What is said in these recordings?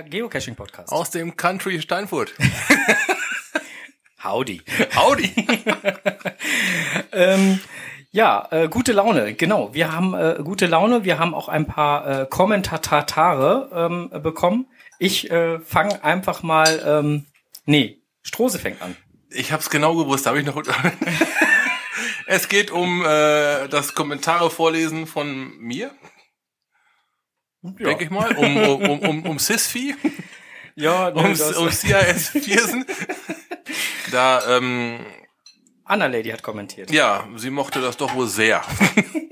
Der Geocaching-Podcast. Aus dem Country Steinfurt. Howdy. Howdy. ähm, ja, äh, gute Laune, genau. Wir haben äh, gute Laune. Wir haben auch ein paar äh, Kommentatare ähm, bekommen. Ich äh, fange einfach mal, ähm, nee, Strose fängt an. Ich habe es genau gewusst, habe ich noch. es geht um äh, das Kommentare vorlesen von mir. Ja. Denke ich mal. Um, um, um, um, Sysfy. Ja, um, um CIS Viersen. da, ähm, Anna Lady hat kommentiert. Ja, sie mochte das doch wohl sehr.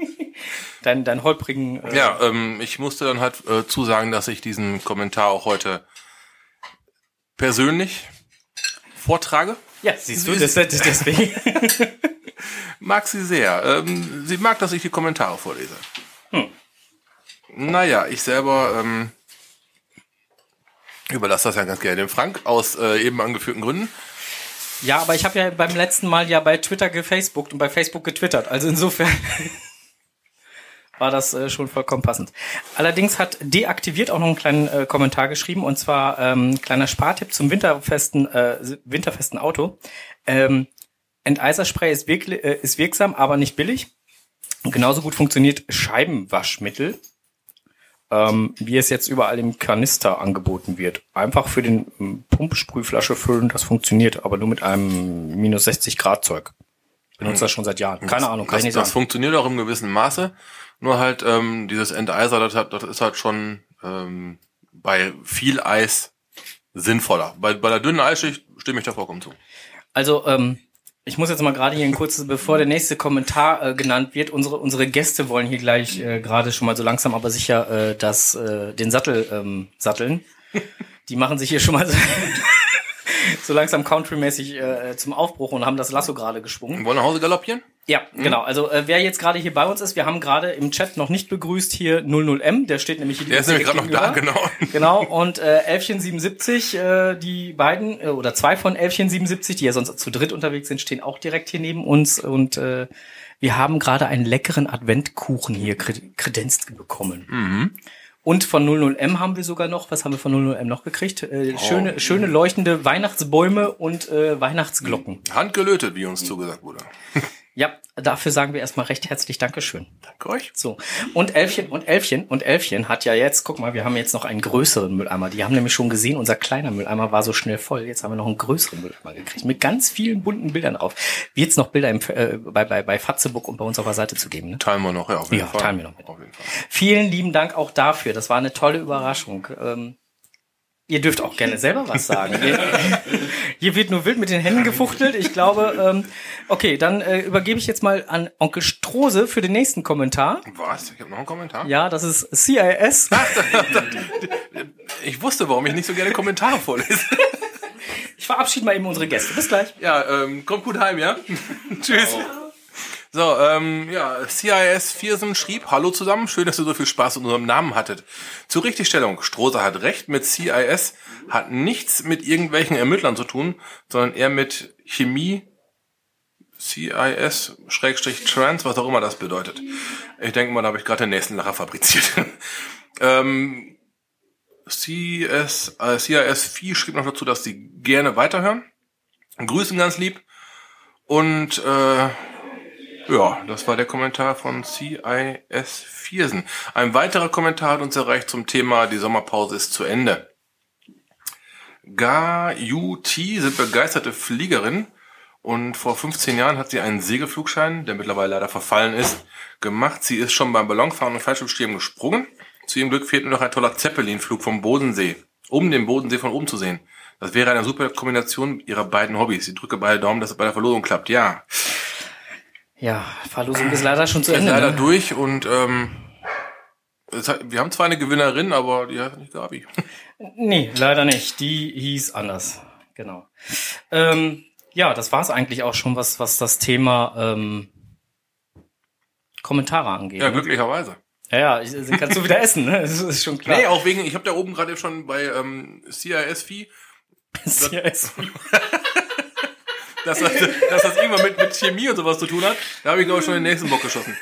dein, dein holprigen. Äh ja, ähm, ich musste dann halt äh, zusagen, dass ich diesen Kommentar auch heute persönlich vortrage. Ja, siehst du, das, das, deswegen. mag sie sehr. Ähm, sie mag, dass ich die Kommentare vorlese. Hm. Naja, ich selber ähm, überlasse das ja ganz gerne dem Frank aus äh, eben angeführten Gründen. Ja, aber ich habe ja beim letzten Mal ja bei Twitter gefacebookt und bei Facebook getwittert. Also insofern war das äh, schon vollkommen passend. Allerdings hat deaktiviert auch noch einen kleinen äh, Kommentar geschrieben und zwar ähm, kleiner Spartipp zum winterfesten äh, winterfesten Auto. Ähm, Enteiserspray ist, wirk äh, ist wirksam, aber nicht billig. Genauso gut funktioniert Scheibenwaschmittel ähm, wie es jetzt überall im Kanister angeboten wird. Einfach für den ähm, Pumpsprühflasche füllen, das funktioniert, aber nur mit einem minus 60 Grad Zeug. Benutze das schon seit Jahren. Keine das, Ahnung, kann das, ich nicht das sagen. funktioniert auch im gewissen Maße. Nur halt ähm, dieses Enteiser, das, hat, das ist halt schon ähm, bei viel Eis sinnvoller. Bei, bei der dünnen Eisschicht stimme ich da vollkommen zu. Also ähm, ich muss jetzt mal gerade hier ein kurzes, bevor der nächste Kommentar äh, genannt wird. Unsere unsere Gäste wollen hier gleich äh, gerade schon mal so langsam, aber sicher äh, das äh, den Sattel ähm, satteln. Die machen sich hier schon mal so, so langsam countrymäßig äh, zum Aufbruch und haben das Lasso gerade geschwungen. Wollen nach Hause galoppieren? Ja, mhm. genau. Also äh, wer jetzt gerade hier bei uns ist, wir haben gerade im Chat noch nicht begrüßt hier 00M, der steht nämlich hier. Der ist nämlich gerade noch da, genau. Genau, und äh, Elfchen 77, äh, die beiden, äh, oder zwei von Elfchen 77, die ja sonst zu dritt unterwegs sind, stehen auch direkt hier neben uns und äh, wir haben gerade einen leckeren Adventkuchen hier kredenzt bekommen. Mhm. Und von 00M haben wir sogar noch, was haben wir von 00M noch gekriegt? Äh, schöne, oh. schöne leuchtende Weihnachtsbäume und äh, Weihnachtsglocken. Handgelötet, wie uns zugesagt wurde. Ja, dafür sagen wir erstmal recht herzlich Dankeschön. Danke euch. So. Und Elfchen und Elfchen und Elfchen hat ja jetzt, guck mal, wir haben jetzt noch einen größeren Mülleimer. Die haben nämlich schon gesehen, unser kleiner Mülleimer war so schnell voll. Jetzt haben wir noch einen größeren Mülleimer gekriegt. Mit ganz vielen bunten Bildern drauf. Wie jetzt noch Bilder im, äh, bei, bei, bei Fatzebook und bei uns auf der Seite zu geben. Ne? Teilen wir noch, ja, auf jeden ja, Fall. teilen wir noch mit. Auf jeden Fall. Vielen lieben Dank auch dafür. Das war eine tolle Überraschung. Ähm, Ihr dürft auch gerne selber was sagen. Hier wird nur wild mit den Händen gefuchtelt. Ich glaube, ähm, okay, dann äh, übergebe ich jetzt mal an Onkel Strose für den nächsten Kommentar. Was? Ich habe noch einen Kommentar? Ja, das ist CIS. ich wusste, warum ich nicht so gerne Kommentare vorlese. Ich verabschiede mal eben unsere Gäste. Bis gleich. Ja, ähm, kommt gut heim, ja? Tschüss. Oh. So, ähm, ja, CIS Viersen schrieb, hallo zusammen, schön, dass ihr so viel Spaß mit unserem Namen hattet. Zur Richtigstellung, Strohser hat recht, mit CIS hat nichts mit irgendwelchen Ermittlern zu tun, sondern eher mit Chemie, CIS, Schrägstrich Trans, was auch immer das bedeutet. Ich denke mal, da habe ich gerade den nächsten Lacher fabriziert. ähm, CS, äh, CIS 4 schrieb noch dazu, dass sie gerne weiterhören. Grüßen ganz lieb. Und äh, ja, das war der Kommentar von CIS Viersen. Ein weiterer Kommentar hat uns erreicht zum Thema Die Sommerpause ist zu Ende. Ga Yu Ti sind begeisterte Fliegerin und vor 15 Jahren hat sie einen Segelflugschein, der mittlerweile leider verfallen ist, gemacht. Sie ist schon beim Ballonfahren und Fallschirmstehen gesprungen. Zu ihrem Glück fehlt nur noch ein toller Zeppelinflug vom Bodensee, um den Bodensee von oben zu sehen. Das wäre eine super Kombination ihrer beiden Hobbys. Ich drücke beide Daumen, dass es bei der Verlosung klappt. Ja. Ja, Verlosung ist leider schon zu Ende. Ist leider ne? durch und ähm, wir haben zwar eine Gewinnerin, aber die heißt nicht Gabi. Nee, leider nicht. Die hieß anders. Genau. Ähm, ja, das war's eigentlich auch schon, was, was das Thema ähm, Kommentare angeht. Ja, ne? glücklicherweise. Ja, ja, ich, kannst du wieder essen, ne? Das ist schon klar. Nee, auch wegen, ich habe da oben gerade schon bei ähm, CIS-Fee. CIS-Fee. dass das, dass das irgendwann mit, mit Chemie und sowas zu tun hat, da habe ich glaube ich schon den nächsten Bock geschossen.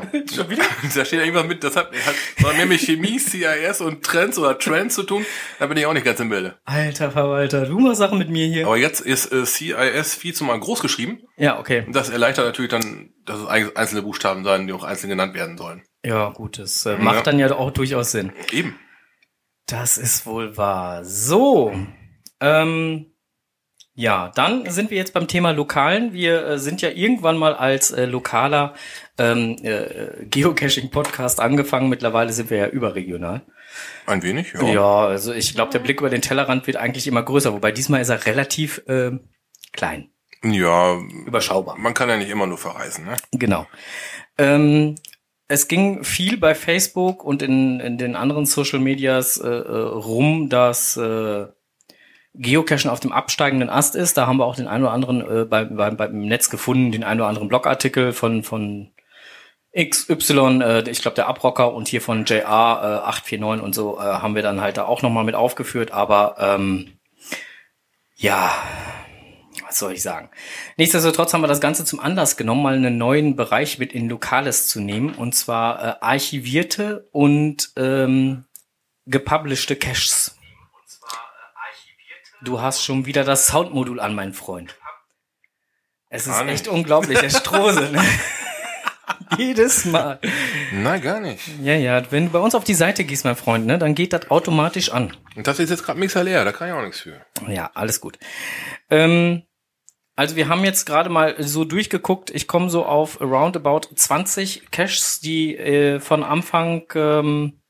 Schon wieder? Da steht irgendwas mit, das hat, hat war nämlich Chemie, CIS und Trends oder Trends zu tun. Da bin ich auch nicht ganz im Bilde. Alter Verwalter, du machst Sachen mit mir hier. Aber jetzt ist äh, CIS viel zu mal groß geschrieben. Ja, okay. Und das erleichtert natürlich dann, dass es einzelne Buchstaben sein, die auch einzeln genannt werden sollen. Ja, gut, das äh, macht Ja. dann ja auch durchaus Sinn. Eben. Das ist wohl wahr. So, ähm, ja, dann sind wir jetzt beim Thema Lokalen. Wir äh, sind ja irgendwann mal als äh, lokaler ähm, äh, Geocaching-Podcast angefangen. Mittlerweile sind wir ja überregional. Ein wenig, ja. Ja, also ich glaube, der Blick über den Tellerrand wird eigentlich immer größer, wobei diesmal ist er relativ äh, klein, Ja, überschaubar. man kann ja nicht immer nur verreisen, ne? Genau. Ähm, es ging viel bei Facebook und in, in den anderen Social Medias äh, äh, rum, dass äh, Geocachen auf dem absteigenden Ast ist. Da haben wir auch den einen oder anderen äh, bei, bei, beim Netz gefunden, den einen oder anderen Blogartikel von von XY, äh, ich glaube der Abrocker und hier von JR äh, 849 und so äh, haben wir dann halt da auch nochmal mit aufgeführt. Aber ähm, ja, was soll ich sagen? Nichtsdestotrotz haben wir das Ganze zum Anlass genommen, mal einen neuen Bereich mit in Lokales zu nehmen, und zwar äh, archivierte und ähm, gepublished Caches. Du hast schon wieder das Soundmodul an, mein Freund. Es ist echt unglaublich, der Strose. Ne? Jedes Mal. Nein, gar nicht. Ja, ja, wenn du bei uns auf die Seite gehst, mein Freund, ne, dann geht das automatisch an. Und das ist jetzt gerade Mixer leer, da kann ich auch nichts für. Ja, alles gut. Ähm, also wir haben jetzt gerade mal so durchgeguckt. Ich komme so auf roundabout 20 Caches, die äh, von Anfang ähm,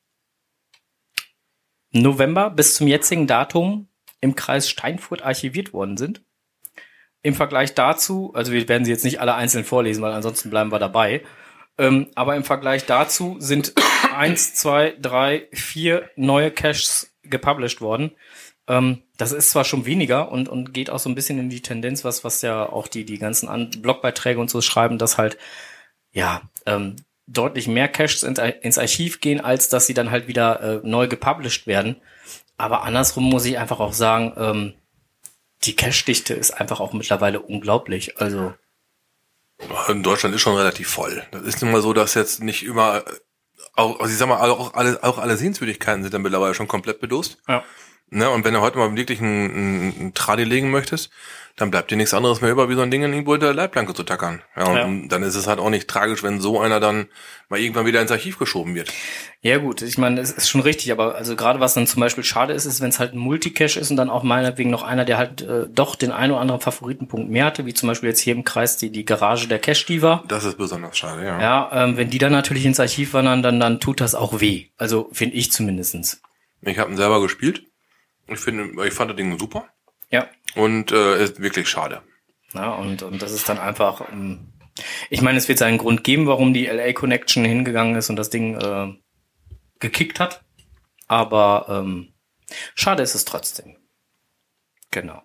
November bis zum jetzigen Datum im Kreis Steinfurt archiviert worden sind. Im Vergleich dazu, also wir werden sie jetzt nicht alle einzeln vorlesen, weil ansonsten bleiben wir dabei. Ähm, aber im Vergleich dazu sind eins, zwei, drei, vier neue Caches gepublished worden. Ähm, das ist zwar schon weniger und, und geht auch so ein bisschen in die Tendenz, was, was ja auch die, die ganzen An Blogbeiträge und so schreiben, dass halt, ja, ähm, deutlich mehr Caches in, ins Archiv gehen, als dass sie dann halt wieder äh, neu gepublished werden. Aber andersrum muss ich einfach auch sagen, ähm, die Cache-Dichte ist einfach auch mittlerweile unglaublich. Also, In Deutschland ist schon relativ voll. Das ist nun mal so, dass jetzt nicht immer, auch, also ich sag mal, auch alle, auch alle Sehenswürdigkeiten sind dann mittlerweile schon komplett bedost. ja. Ne? Und wenn du heute mal wirklich einen, einen, einen Tradi legen möchtest, dann bleibt dir nichts anderes mehr über, wie so ein Ding in irgendwo in der Leitplanke zu tackern. Ja, und Ja. dann ist es halt auch nicht tragisch, wenn so einer dann mal irgendwann wieder ins Archiv geschoben wird. Ja gut, ich meine, es ist schon richtig, aber also gerade was dann zum Beispiel schade ist, ist, wenn es halt ein Multicache ist und dann auch meinetwegen noch einer, der halt äh, doch den einen oder anderen Favoritenpunkt mehr hatte, wie zum Beispiel jetzt hier im Kreis die, die Garage der Cache-Diva. Das ist besonders schade, ja. Ja, ähm, wenn die dann natürlich ins Archiv wandern, dann, dann tut das auch weh. Also finde ich zumindestens. Ich habe ihn selber gespielt. Ich finde, ich fand das Ding super. Ja. Und äh, ist wirklich schade. Ja, und, und das ist dann einfach. Ähm, ich meine, es wird seinen Grund geben, warum die LA Connection hingegangen ist und das Ding äh, gekickt hat. Aber ähm, schade ist es trotzdem. Genau.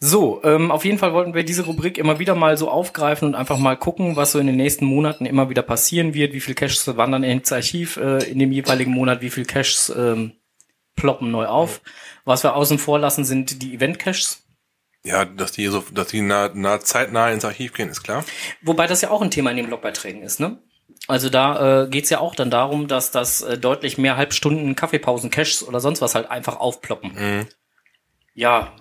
So, ähm, auf jeden Fall wollten wir diese Rubrik immer wieder mal so aufgreifen und einfach mal gucken, was so in den nächsten Monaten immer wieder passieren wird, wie viel Caches wandern ins Archiv äh, in dem jeweiligen Monat, wie viel Caches ähm, ploppen neu auf. Was wir außen vor lassen, sind die Event-Caches. Ja, dass die so, dass die nah, nah, zeitnah ins Archiv gehen, ist klar. Wobei das ja auch ein Thema in den Blogbeiträgen ist, ne? Also da äh, geht's ja auch dann darum, dass das äh, deutlich mehr Halbstunden Kaffeepausen, Caches oder sonst was halt einfach aufploppen. Mhm. Ja,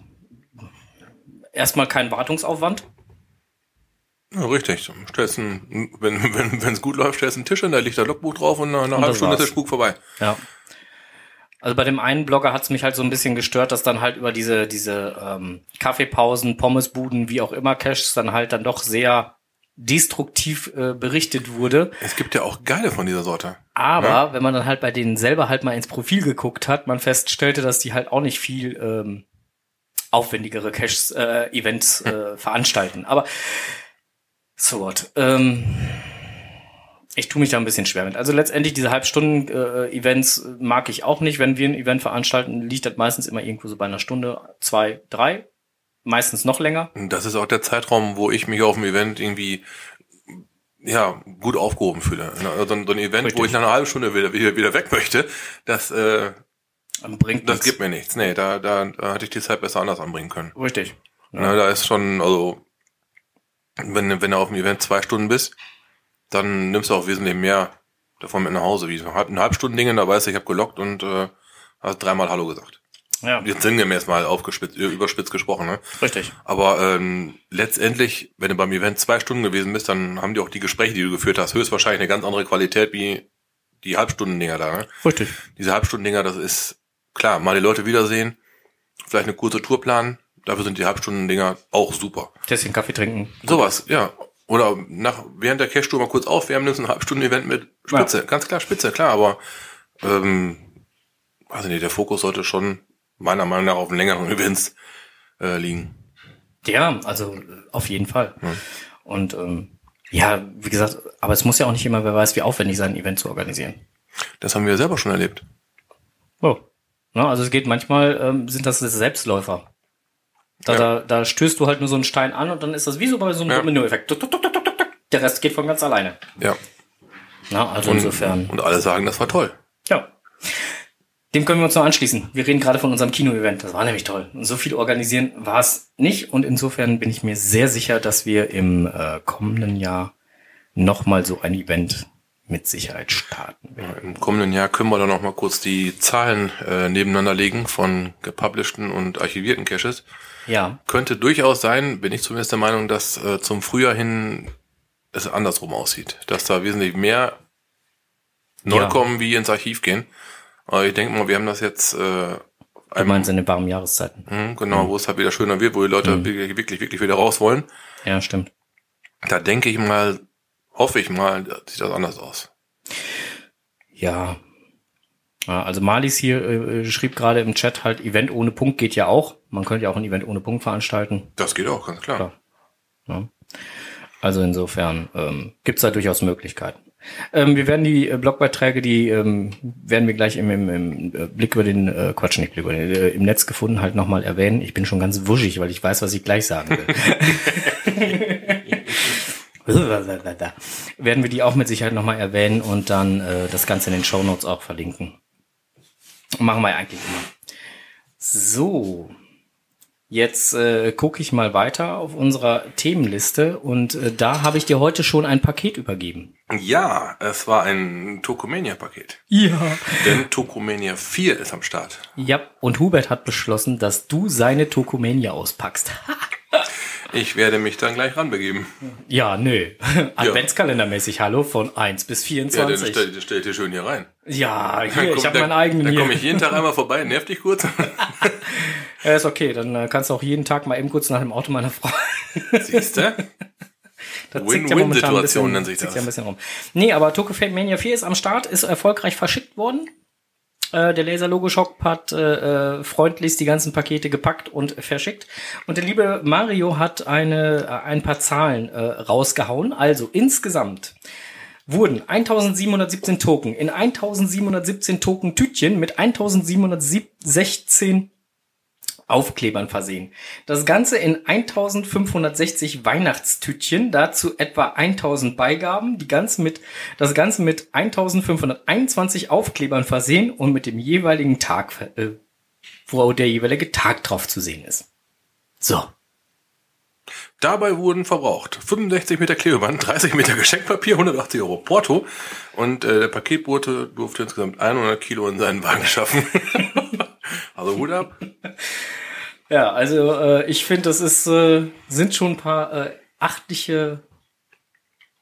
erstmal kein Wartungsaufwand. Ja, richtig. Stellst ein, wenn wenn wenn, es gut läuft, stellst einen Tisch hin, da liegt der Logbuch drauf und nach einer halben Stunde ist der. Spuk vorbei. Ja. Also bei dem einen Blogger hat's mich halt so ein bisschen gestört, dass dann halt über diese, diese ähm, Kaffeepausen, Pommesbuden, wie auch immer Caches dann halt dann doch sehr destruktiv äh, berichtet wurde. Es gibt ja auch geile von dieser Sorte. Aber wenn man dann halt bei denen selber halt mal ins Profil geguckt hat, man feststellte, dass die halt auch nicht viel ähm, aufwendigere Caches, äh, Events äh, veranstalten. Aber so what. Ähm, ich tue mich da ein bisschen schwer mit. Also letztendlich diese Halbstunden-Events mag ich auch nicht. Wenn wir ein Event veranstalten, liegt das meistens immer irgendwo so bei einer Stunde, zwei, drei, meistens noch länger. Das ist auch der Zeitraum, wo ich mich auf dem Event irgendwie ja gut aufgehoben fühle. Also so ein, so ein Event, wo Richtig. ich nach einer halben Stunde wieder wieder, wieder weg möchte, das äh, Bringt das nichts. gibt mir nichts. Nee, da, da, da hatte ich die Zeit besser anders anbringen können. Richtig. Ne, da ist schon, also wenn, wenn du auf dem Event zwei Stunden bist, dann nimmst du auch wesentlich mehr davon mit nach Hause. Wie so halb, ein Halbstunden-Ding, da weißt du, ich habe gelockt und äh, hast dreimal Hallo gesagt. Ja, Jetzt sinngemäß mal aufgespitzt, überspitzt gesprochen, ne? richtig. Aber ähm, letztendlich, wenn du beim Event zwei Stunden gewesen bist, dann haben die auch die Gespräche, die du geführt hast, höchstwahrscheinlich eine ganz andere Qualität wie die Halbstunden-Dinger da. Ne? Richtig. Diese Halbstunden-Dinger, das ist klar, mal die Leute wiedersehen, vielleicht eine kurze Tour planen, dafür sind die Halbstunden-Dinger auch super. Tässchen Kaffee trinken. Sowas, ja. Oder nach während der Cash-Tour mal kurz aufwärmen, nimmst ein Halbstunden-Event mit Spitze. Ganz klar Spitze, klar, aber ähm, weiß ich nicht, der Fokus sollte schon meiner Meinung nach auf längeren Events äh, liegen. Ja, also auf jeden Fall. Und ähm, ja, wie gesagt, aber es muss ja auch nicht immer, wer weiß, wie aufwendig sein Event zu organisieren. Das haben wir ja selber schon erlebt. Oh. Na, also es geht manchmal, ähm, sind das Selbstläufer. Da, Ja. da, da stößt du halt nur so einen Stein an und dann ist das wie so bei so einem Ja. Domino-Effekt. Der Rest geht von ganz alleine. Ja. Na, also Und, insofern. und alle sagen, das war toll. Ja. Dem können wir uns noch anschließen. Wir reden gerade von unserem Kino-Event. Das war nämlich toll. Und so viel organisieren war es nicht. Und insofern bin ich mir sehr sicher, dass wir im äh, kommenden Jahr nochmal so ein Event mit Sicherheit starten werden. Im kommenden Jahr können wir dann noch mal kurz die Zahlen äh, nebeneinander legen von gepublishten und archivierten Caches. Ja, Könnte durchaus sein, bin ich zumindest der Meinung, dass äh, zum Frühjahr hin es andersrum aussieht. Dass da wesentlich mehr neu Ja. kommen, wie ins Archiv gehen. Aber ich denke mal, wir haben das jetzt äh, du meinst in den warmen Jahreszeiten. Hm, genau, wo es halt wieder schöner wird, wo die Leute wirklich, wirklich, wirklich wieder raus wollen. Ja, stimmt. Da denke ich mal, hoffe ich mal, sieht das anders aus. Ja. Also Malis hier äh, schrieb gerade im Chat halt, Event ohne Punkt geht ja auch. Man könnte ja auch ein Event ohne Punkt veranstalten. Das geht auch, ganz klar. Ja. Also insofern ähm, gibt es da durchaus Möglichkeiten. Ähm, wir werden die äh, Blogbeiträge, die ähm, werden wir gleich im, im, im äh, Blick über den, äh, Quatsch, nicht Blick über den, äh, im Netz gefunden halt nochmal erwähnen. Ich bin schon ganz wuschig, weil ich weiß, was ich gleich sagen will. werden wir die auch mit Sicherheit nochmal erwähnen und dann äh, das Ganze in den Shownotes auch verlinken. Machen wir eigentlich immer. So, Jetzt äh, gucke ich mal weiter auf unserer Themenliste und äh, da habe ich dir heute schon ein Paket übergeben. Ja, es war ein Tokomania-Paket. Ja. Denn Tokomania 4 ist am Start. Ja, und Hubert hat beschlossen, dass du seine Tokomania auspackst. Ich werde mich dann gleich ranbegeben. ja, nö. Adventskalendermäßig, hallo, von 1 bis Ja, dann 24. stell, dann stell ich dir schön hier rein. Ja, hier, komm- ich habe meinen eigenen Dann komme ich jeden Tag einmal vorbei, nerv dich kurz. Ja, ist okay, dann äh, kannst du auch jeden Tag mal eben kurz nach dem Auto meiner Frau. Siehst du? Win-win-Situation ja nennt sich das. Ja ein bisschen rum. Nee, aber Tokyo Mania 4 ist am Start, ist erfolgreich verschickt worden. Äh, der Laser Logo Shop hat äh, äh, freundlichst die ganzen Pakete gepackt und verschickt. Und der liebe Mario hat eine, äh, ein paar Zahlen äh, rausgehauen. Also insgesamt wurden 1717 Token in 1717 Token Tütchen mit 1716 Aufklebern versehen. Das Ganze in 1560 Weihnachtstütchen, dazu etwa 1000 Beigaben, die ganze mit, das Ganze mit 1521 Aufklebern versehen und mit dem jeweiligen Tag, äh, wo der jeweilige Tag drauf zu sehen ist. So. Dabei wurden verbraucht 65 Meter Klebeband, 30 Meter Geschenkpapier, 180 Euro Porto und äh, der Paketbote durfte insgesamt 100 Kilo in seinen Wagen schaffen. also Hut ab. Ja, also äh, ich finde, das ist, äh, sind schon ein paar äh, achtliche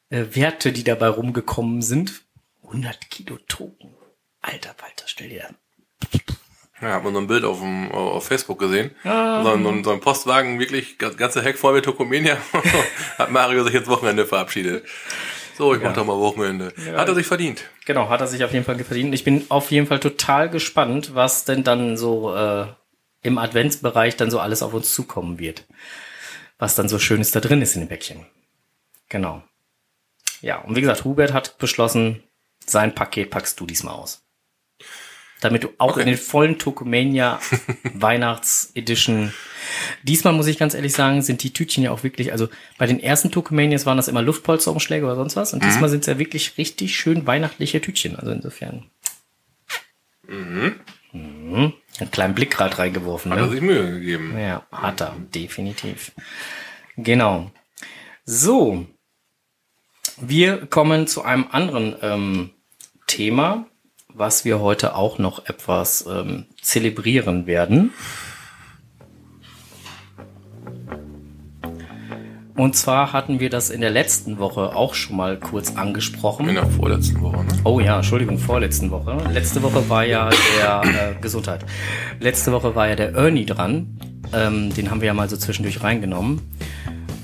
äh, Werte, die dabei rumgekommen sind. 100 Kilo Token. Alter, Walter, stell dir an. Ja, hat man so ein Bild auf, dem, auf Facebook gesehen. Ah. So, ein, so, ein, Postwagen, wirklich das ganze Heck voll mit Tokomania. hat Mario sich jetzt Wochenende verabschiedet. So, ich mach doch mal Wochenende. Hat er sich verdient. Genau, hat er sich auf jeden Fall verdient. Ich bin auf jeden Fall total gespannt, was denn dann so äh, im Adventsbereich dann so alles auf uns zukommen wird. Was dann so Schönes da drin ist in dem Päckchen. Genau. Ja, und wie gesagt, Hubert hat beschlossen, sein Paket packst du diesmal aus. Damit du auch Okay. in den vollen Tokomania Weihnachts-Edition. Diesmal muss ich ganz ehrlich sagen, sind die Tütchen ja auch wirklich, also bei den ersten Tokomanias waren das immer Luftpolsterumschläge oder sonst was. Und diesmal sind es ja wirklich richtig schön weihnachtliche Tütchen. Also insofern. Mhm. Einen kleinen Blick gerade reingeworfen. Hat er Ne? sich Mühe gegeben. Ja, hat er, definitiv. Genau. So. Wir kommen zu einem anderen ähm, Thema, was wir heute auch noch etwas ähm, zelebrieren werden. Und zwar hatten wir das in der letzten Woche auch schon mal kurz angesprochen. In der vorletzten Woche, ne? Oh ja, Entschuldigung, vorletzten Woche. Letzte Woche war ja der äh, Gesundheit. Letzte Woche war ja der Ernie dran. Ähm, den haben wir ja mal so zwischendurch reingenommen.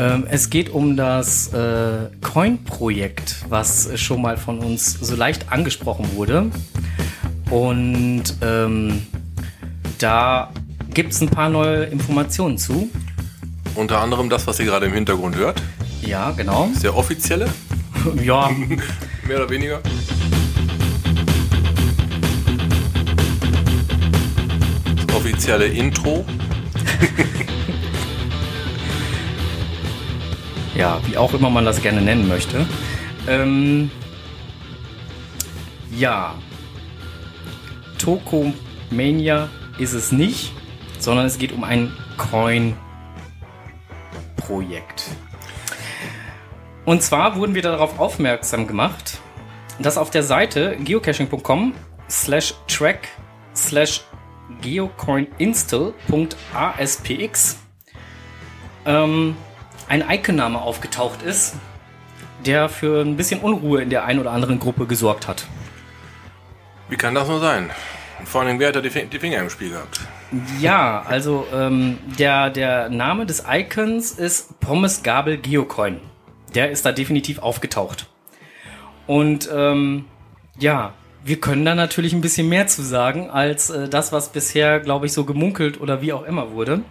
Ähm, es geht um das äh, Coin-Projekt, was schon mal von uns so leicht angesprochen wurde. Und ähm, da gibt es ein paar neue Informationen zu. Unter anderem das, was ihr gerade im Hintergrund hört. Ja, genau. Ist der offizielle, Ja, mehr oder weniger. Das offizielle Intro. ja, wie auch immer man das gerne nennen möchte. Ähm, ja, Tokomania ist es nicht, sondern es geht um ein Coin-Projekt. Und zwar wurden wir darauf aufmerksam gemacht, dass auf der Seite geocaching.com slash track slash geocoininstall.aspx ähm, ein Icon-Name aufgetaucht ist, der für ein bisschen Unruhe in der einen oder anderen Gruppe gesorgt hat. Wie kann das nur sein? Und vor allem, wer hat da die, Fi- die Finger im Spiel gehabt? Ja, also ähm, der, der Name des Icons ist Pommes Gabel Geocoin. Der ist da definitiv aufgetaucht. Und ähm, ja, wir können da natürlich ein bisschen mehr zu sagen, als äh, das, was bisher, glaube ich, so gemunkelt oder wie auch immer wurde.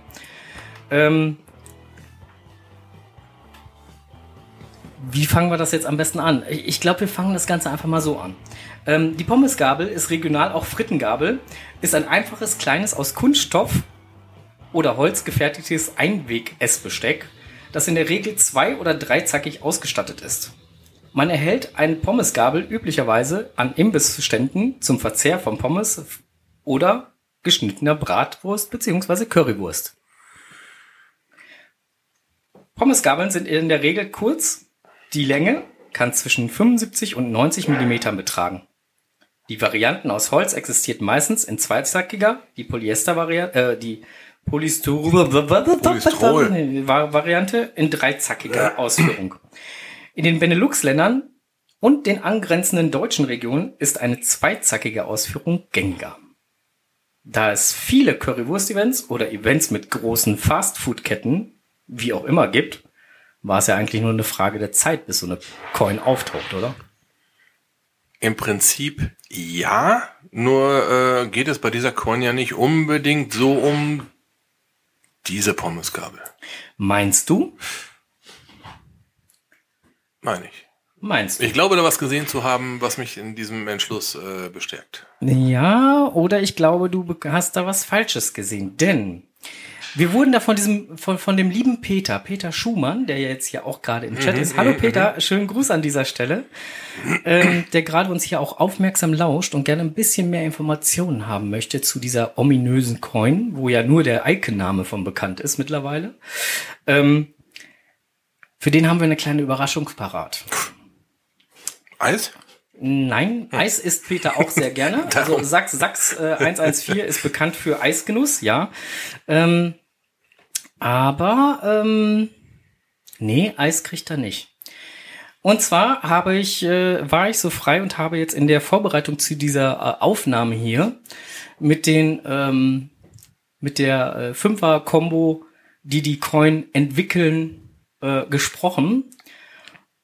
Ähm, wie fangen wir das jetzt am besten an? Ich, glaube, wir fangen das Ganze einfach mal so an. Ähm, die Pommesgabel ist regional auch Frittengabel, ist ein einfaches, kleines aus Kunststoff oder Holz gefertigtes Einweg-Essbesteck, das in der Regel zwei- oder dreizackig ausgestattet ist. Man erhält eine Pommesgabel üblicherweise an Imbissständen zum Verzehr von Pommes oder geschnittener Bratwurst bzw. Currywurst. Pommesgabeln sind in der Regel kurz. Die Länge kann zwischen 75 und 90 Millimetern betragen. Die Varianten aus Holz existiert meistens in zweizackiger, die Polyester-Variante, äh, die Polystyrol Polystrol. Variante in dreizackiger Ausführung. In den Benelux-Ländern und den angrenzenden deutschen Regionen ist eine zweizackige Ausführung gängiger. Da es viele Currywurst-Events oder Events mit großen Fast-Food-Ketten, wie auch immer, gibt, war es ja eigentlich nur eine Frage der Zeit, bis so eine Coin auftaucht, oder? Im Prinzip ja, nur äh, geht es bei dieser Coin ja nicht unbedingt so um diese Pommesgabel. Meinst du? Meine ich. Meinst du? Ich glaube, da was gesehen zu haben, was mich in diesem Entschluss äh, bestärkt. Ja, oder ich glaube, du hast da was Falsches gesehen, denn wir wurden da von diesem, von, von dem lieben Peter, Peter Schumann, der ja jetzt hier auch gerade im Chat ist. Hallo Peter, schönen Gruß an dieser Stelle, ähm, der gerade uns hier auch aufmerksam lauscht und gerne ein bisschen mehr Informationen haben möchte zu dieser ominösen Coin, wo ja nur der Icon-Name von bekannt ist mittlerweile. Ähm, für den haben wir eine kleine Überraschung parat. Eis? Nein, Eis isst Peter auch sehr gerne. Also. Sachs, Sachs äh, 114 ist bekannt für Eisgenuss, ja. Ähm, aber ähm, nee, Eis kriegt er nicht. Und zwar habe ich, äh, war ich so frei und habe jetzt in der Vorbereitung zu dieser äh, Aufnahme hier mit den ähm, mit der äh, Fünfer-Kombo, die die Coin entwickeln, äh, gesprochen.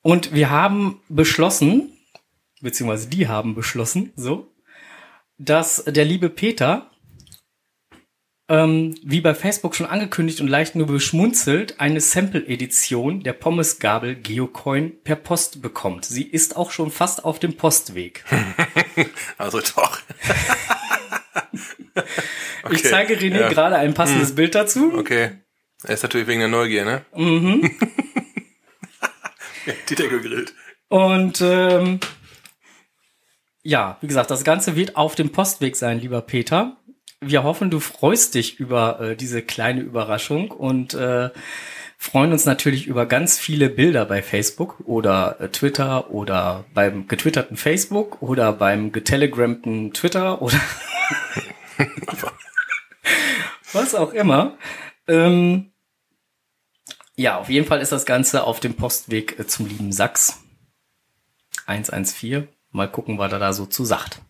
Und wir haben beschlossen, beziehungsweise die haben beschlossen, so, dass der liebe Peter, ähm, wie bei Facebook schon angekündigt und leicht nur beschmunzelt, eine Sample-Edition der Pommesgabel Geocoin per Post bekommt. Sie ist auch schon fast auf dem Postweg. Also doch. Ich zeige René ja. gerade ein passendes Bild dazu. Okay. Er ist natürlich wegen der Neugier, ne? Mhm. die Decke gegrillt. Und ähm, ja, wie gesagt, das Ganze wird auf dem Postweg sein, lieber Peter. Wir hoffen, du freust dich über äh, diese kleine Überraschung und äh, freuen uns natürlich über ganz viele Bilder bei Facebook oder äh, Twitter oder beim getwitterten Facebook oder beim getelegrammten Twitter oder was auch immer. Ähm, ja, auf jeden Fall ist das Ganze auf dem Postweg äh, zum lieben Sachs. 114. Mal gucken, was er da so zu sagt.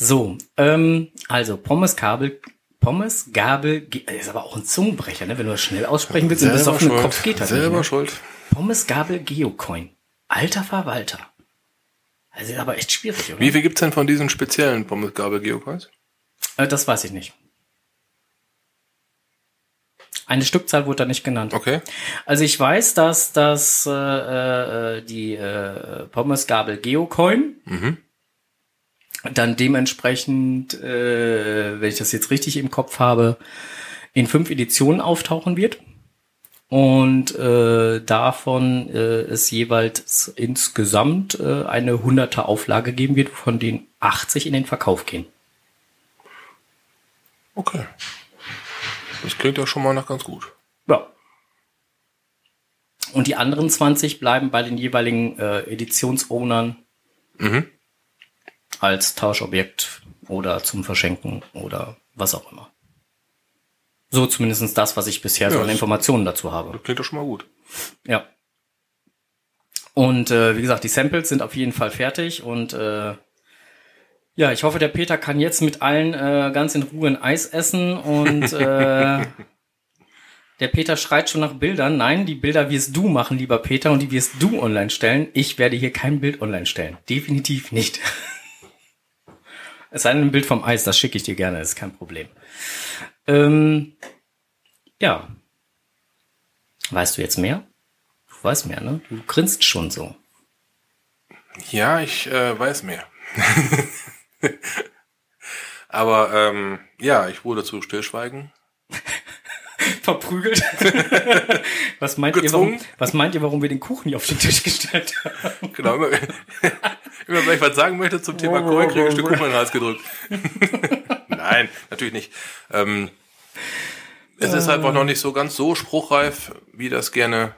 So, ähm, also Pommes Kabel, Pommes Gabel, ist aber auch ein Zungenbrecher, ne? Wenn du das schnell aussprechen willst und das auf den Kopf geht das Selber nicht, ne? schuld. Pommes Gabel Geocoin. Alter Verwalter. Das ist aber echt schwierig, oder? Wie viel gibt's denn von diesen speziellen Pommesgabel Geocoins? Äh, das weiß ich nicht. Eine Stückzahl wurde da nicht genannt. Okay. Also ich weiß, dass das äh, äh, die äh, Pommesgabel Geocoin dann dementsprechend, äh, wenn ich das jetzt richtig im Kopf habe, in fünf Editionen auftauchen wird. Und äh, davon äh, es jeweils insgesamt äh, eine hunderte Auflage geben wird, von denen 80 in den Verkauf gehen. Okay. Das klingt ja schon mal nach ganz gut. Ja. Und die anderen 20 bleiben bei den jeweiligen äh, Editionsownern als Tauschobjekt oder zum Verschenken oder was auch immer. So zumindest das, was ich bisher so Ja, an Informationen dazu habe. Das klingt doch schon mal gut. Ja. Und äh, wie gesagt, die Samples sind auf jeden Fall fertig und äh, ja, ich hoffe, der Peter kann jetzt mit allen äh, ganz in Ruhe ein Eis essen und äh, der Peter schreit schon nach Bildern. Nein, die Bilder wirst du machen, lieber Peter, und die wirst du online stellen. Ich werde hier kein Bild online stellen. Definitiv nicht. Es sei denn ein Bild vom Eis, das schicke ich dir gerne, ist kein Problem. Ähm, ja. Weißt du jetzt mehr? Du weißt mehr, ne? Du grinst schon so. Ja, ich äh, weiß mehr. Aber ähm, ja, ich wurde zu Stillschweigen. Verprügelt. was meint ihr, warum, was meint ihr, warum wir den Kuchen hier auf den Tisch gestellt haben? Genau, immer, immer wenn ich was sagen möchte zum Thema Korn, kriege ich ein Stück Kuchen in den Hals gedrückt. Nein, natürlich nicht. Ähm, es ist einfach noch nicht so ganz so spruchreif, wie das gerne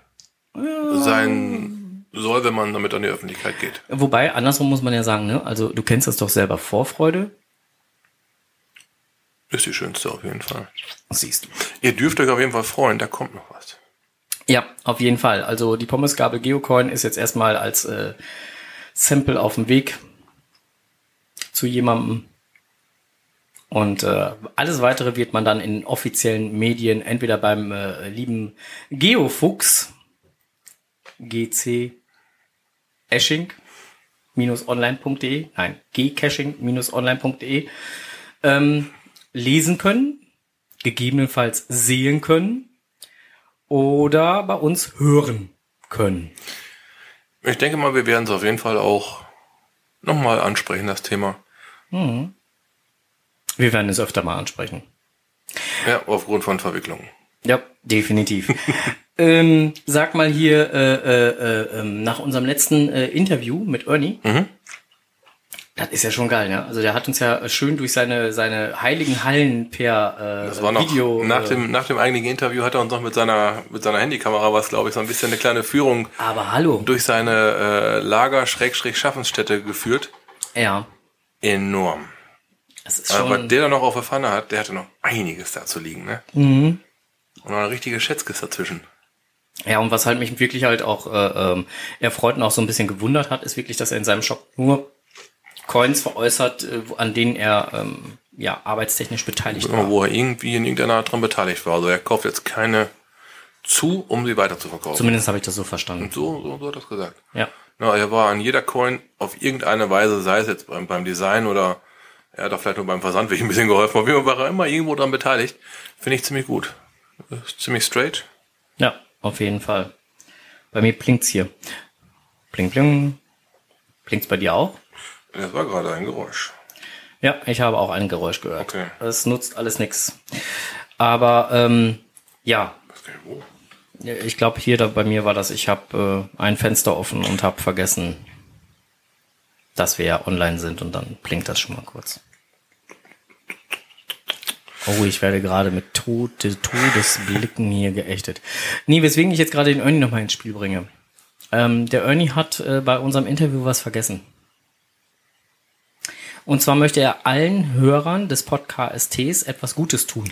sein soll, wenn man damit an die Öffentlichkeit geht. Wobei, andersrum muss man ja sagen, ne? Also du kennst das doch selber. Vorfreude, Ist die schönste auf jeden Fall. siehst du. Ihr dürft euch auf jeden Fall freuen, da kommt noch was. Ja, auf jeden Fall. Also die Pommesgabel Geocoin ist jetzt erstmal als äh, Sample auf dem Weg zu jemandem. Und äh, alles weitere wird man dann in offiziellen Medien, entweder beim äh, lieben Geofuchs, GC Esching online.de, nein, gcaching-online.de ähm, lesen können, gegebenenfalls sehen können oder bei uns hören können. Ich denke mal, wir werden es auf jeden Fall auch nochmal ansprechen, das Thema. Wir werden es öfter mal ansprechen. Ja, aufgrund von Verwicklungen. Ja, definitiv. ähm, sag mal hier, äh, äh, äh, ähm, nach unserem letzten äh, Interview mit Ernie, das ist ja schon geil, ne? Also der hat uns ja schön durch seine, seine heiligen Hallen per äh, Das war noch Video. nach äh, dem nach dem eigentlichen Interview hat er uns noch mit seiner mit seiner Handykamera was glaube ich so ein bisschen eine kleine Führung aber hallo. durch seine äh, Lager Schrägstrich Schaffensstätte geführt. Ja, Enorm. das ist Aber schon. der da noch auf der Pfanne hat, der hatte noch einiges da zu liegen, ne? Und noch eine richtige Schätzkiste dazwischen. Ja, und was halt mich wirklich halt auch äh, ähm, erfreut und auch so ein bisschen gewundert hat, ist wirklich, dass er in seinem Shop nur Coins veräußert, äh, an denen er ähm, ja arbeitstechnisch beteiligt Immer war. wo er irgendwie in irgendeiner Art dran beteiligt war. Also er kauft jetzt keine zu, um sie weiter zu verkaufen. Zumindest habe ich das so verstanden. So, so, so hat er es gesagt. Ja. Ja, er war an jeder Coin auf irgendeine Weise, sei es jetzt beim, beim Design oder er hat auch vielleicht nur beim Versand ein bisschen geholfen. Auf jeden Fall war er immer irgendwo dran beteiligt. Finde ich ziemlich gut. Ist ziemlich straight. Ja, auf jeden Fall. Bei mir blinkt's hier. Bling, bling. Blinkt's bei dir auch? Das war gerade ein Geräusch. Ja, ich habe auch ein Geräusch gehört. Okay. Es nutzt alles nix. Aber ähm, ja, ich glaube hier da bei mir war das, ich habe äh, ein Fenster offen und habe vergessen, dass wir ja online sind und dann blinkt das schon mal kurz. Oh, ich werde gerade mit Tode, Todesblicken hier geächtet. Nee, weswegen ich jetzt gerade den Ernie nochmal ins Spiel bringe. Ähm, der Ernie hat äh, bei unserem Interview was vergessen. Und zwar möchte er allen Hörern des Podcasts etwas Gutes tun.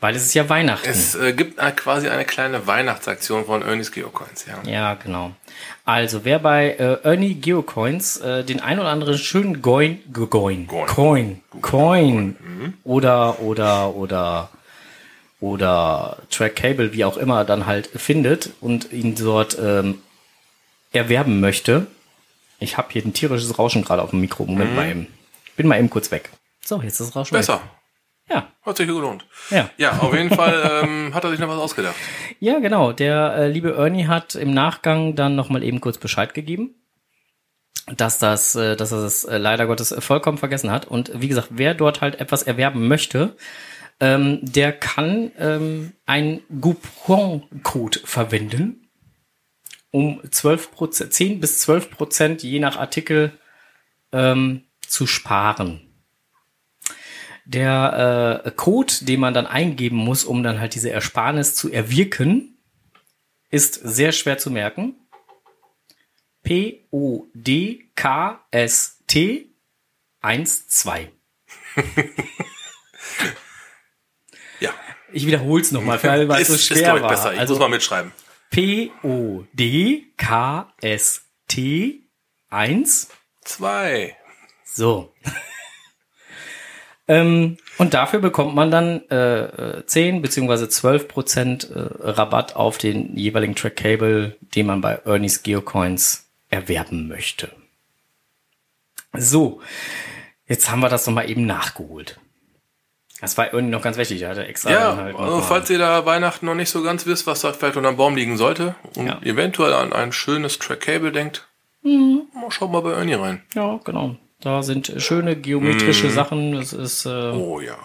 Weil es ist ja Weihnachten. Es äh, gibt äh, quasi eine kleine Weihnachtsaktion von Ernie's Geocoins, ja. Ja, genau. Also, wer bei äh, Ernie Geocoins äh, den ein oder anderen schönen Coin, Coin, Coin. Coin, Coin oder, oder, oder, oder Track Cable, wie auch immer, dann halt findet und ihn dort ähm, erwerben möchte. Ich habe hier ein tierisches Rauschen gerade auf dem Mikro. Moment mal eben. Bin mal eben kurz weg. So, jetzt ist das Rauschen Besser. weg. Ja, Hat sich gelohnt. ja. Ja, auf jeden Fall ähm, hat er sich noch was ausgedacht. Ja, genau. Der äh, liebe Ernie hat im Nachgang dann nochmal eben kurz Bescheid gegeben, dass das, äh, dass er das äh, leider Gottes vollkommen vergessen hat. Und wie gesagt, wer dort halt etwas erwerben möchte, ähm, der kann ähm, einen Coupon-Code verwenden, um 12%, 10 bis 12 Prozent je nach Artikel ähm, zu sparen. Der äh, Code, den man dann eingeben muss, um dann halt diese Ersparnis zu erwirken, ist sehr schwer zu merken. P-O-D-K-S-T 1-2. Ja. Ich wiederhole es nochmal, weil es so ist, ist schwer glaube ich, war. besser. Ich Also muss mal mitschreiben. P-O-D-K-S-T 1 Zwei. So. ähm, und dafür bekommt man dann äh, äh, 10 beziehungsweise 12 Prozent äh, Rabatt auf den jeweiligen Track Cable, den man bei Ernie's Geocoins erwerben möchte. So, jetzt haben wir das nochmal eben nachgeholt. Das war Ernie noch ganz wichtig, er hatte extra Ja, halt also falls ihr da Weihnachten noch nicht so ganz wisst, was da vielleicht unterm Baum liegen sollte und Ja. eventuell an ein schönes Track Cable denkt, mal schaut mal bei Ernie rein. Ja, genau. Da sind schöne geometrische Sachen. Das ist, äh, Oh ja.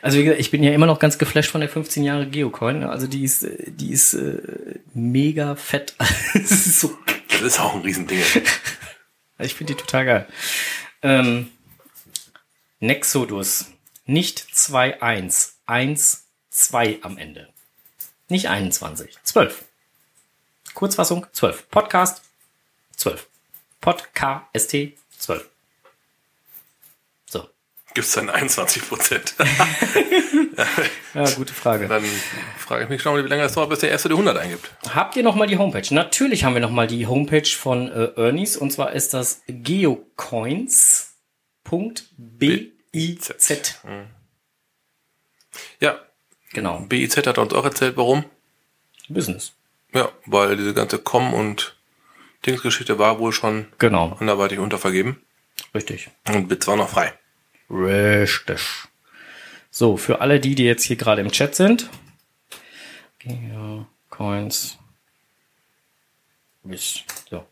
Also wie gesagt, ich bin ja immer noch ganz geflasht von der 15 Jahre Geocoin. Also die ist, die ist äh, mega fett. Es ist so, Das ist auch ein Riesending. ich finde die total geil. Ähm, Nexodus. Nicht 2-1. 1-2 am Ende. Nicht 21. 12. Kurzfassung 12. Podcast 12. Podcast 12. So. Gibt's dann 21 Prozent? Ja, gute Frage. Dann frage ich mich schon, wie lange es dauert, bis der erste die 100 eingibt. Habt ihr noch mal die Homepage? Natürlich haben wir noch mal die Homepage von äh, Ernies und zwar ist das geocoins.biz. Ja, Genau, BIZ hat uns auch erzählt, warum. Business. Ja, weil diese ganze Com- und Dingsgeschichte war wohl schon Genau, anderweitig untervergeben. richtig. Und Bits war noch frei. Richtig. So, für alle die, die jetzt hier gerade im Chat sind. Geocoins. Bis. So.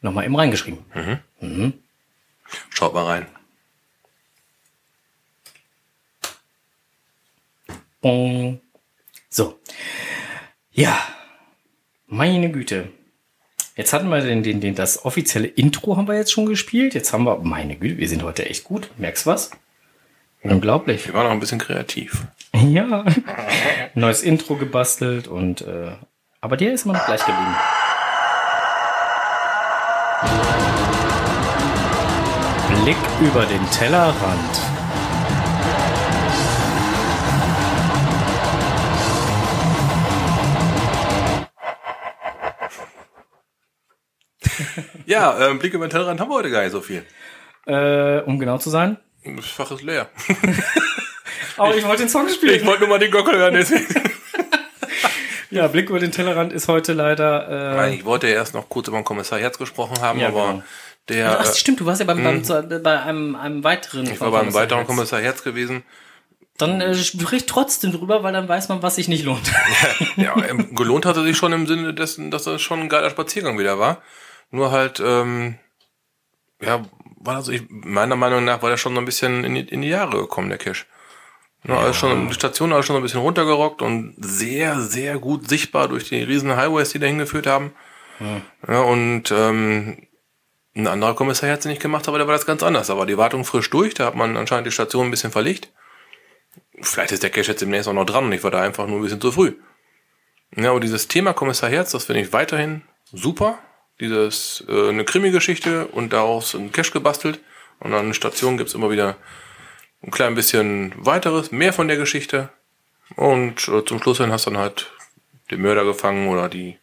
Nochmal eben reingeschrieben. Schaut mal rein. So. Ja. Meine Güte. Jetzt hatten wir den, den, den, das offizielle Intro haben wir jetzt schon gespielt. Jetzt haben wir, meine Güte, wir sind heute echt gut. Merkst was? Unglaublich. Wir waren noch ein bisschen kreativ. Ja. Neues Intro gebastelt und, äh, aber der ist immer noch gleich geblieben. Blick über den Tellerrand. Ja, ähm, Blick über den Tellerrand haben wir heute gar nicht so viel. Äh, um genau zu sein. Das Fach ist leer. Aber ich wollte den Song spielen. Ich wollte nur mal den Gockel hören. deswegen. Ja, Blick über den Tellerrand ist heute leider. Äh, Ich wollte ja erst noch kurz über den Kommissar Herz gesprochen haben, Ja, aber genau. Der, Ach, äh, stimmt, du warst ja beim, beim, zu- bei einem, einem weiteren. ich war beim weiteren Kommissar Herz gewesen. Dann äh, sprich trotzdem drüber, weil dann weiß man, was sich nicht lohnt. Ja, ähm, gelohnt hatte sich schon im Sinne dessen, dass das schon ein geiler Spaziergang wieder war. Nur halt, ähm, ja, war also ich, meiner Meinung nach war der schon so ein bisschen in die, in die Jahre gekommen, der Cash. Ne, also schon, die Station war schon so ein bisschen runtergerockt und sehr, sehr gut sichtbar durch die riesen Highways, die da hingeführt haben. Ja, und ähm, Ein anderer Kommissar hat sie nicht gemacht, aber der war das ganz anders. Da war die Wartung frisch durch, da hat man anscheinend die Station ein bisschen verlegt. Vielleicht ist der Cash jetzt demnächst auch noch dran und ich war da einfach nur ein bisschen zu früh. Ja, aber dieses Thema Kommissar Herz, das finde ich weiterhin super. Dieses, äh, eine Krimi-Geschichte und daraus ein Cash gebastelt. Und an den Stationen gibt's immer wieder ein klein bisschen weiteres, mehr von der Geschichte. Und äh, zum Schluss hin hast du dann halt den Mörder gefangen oder die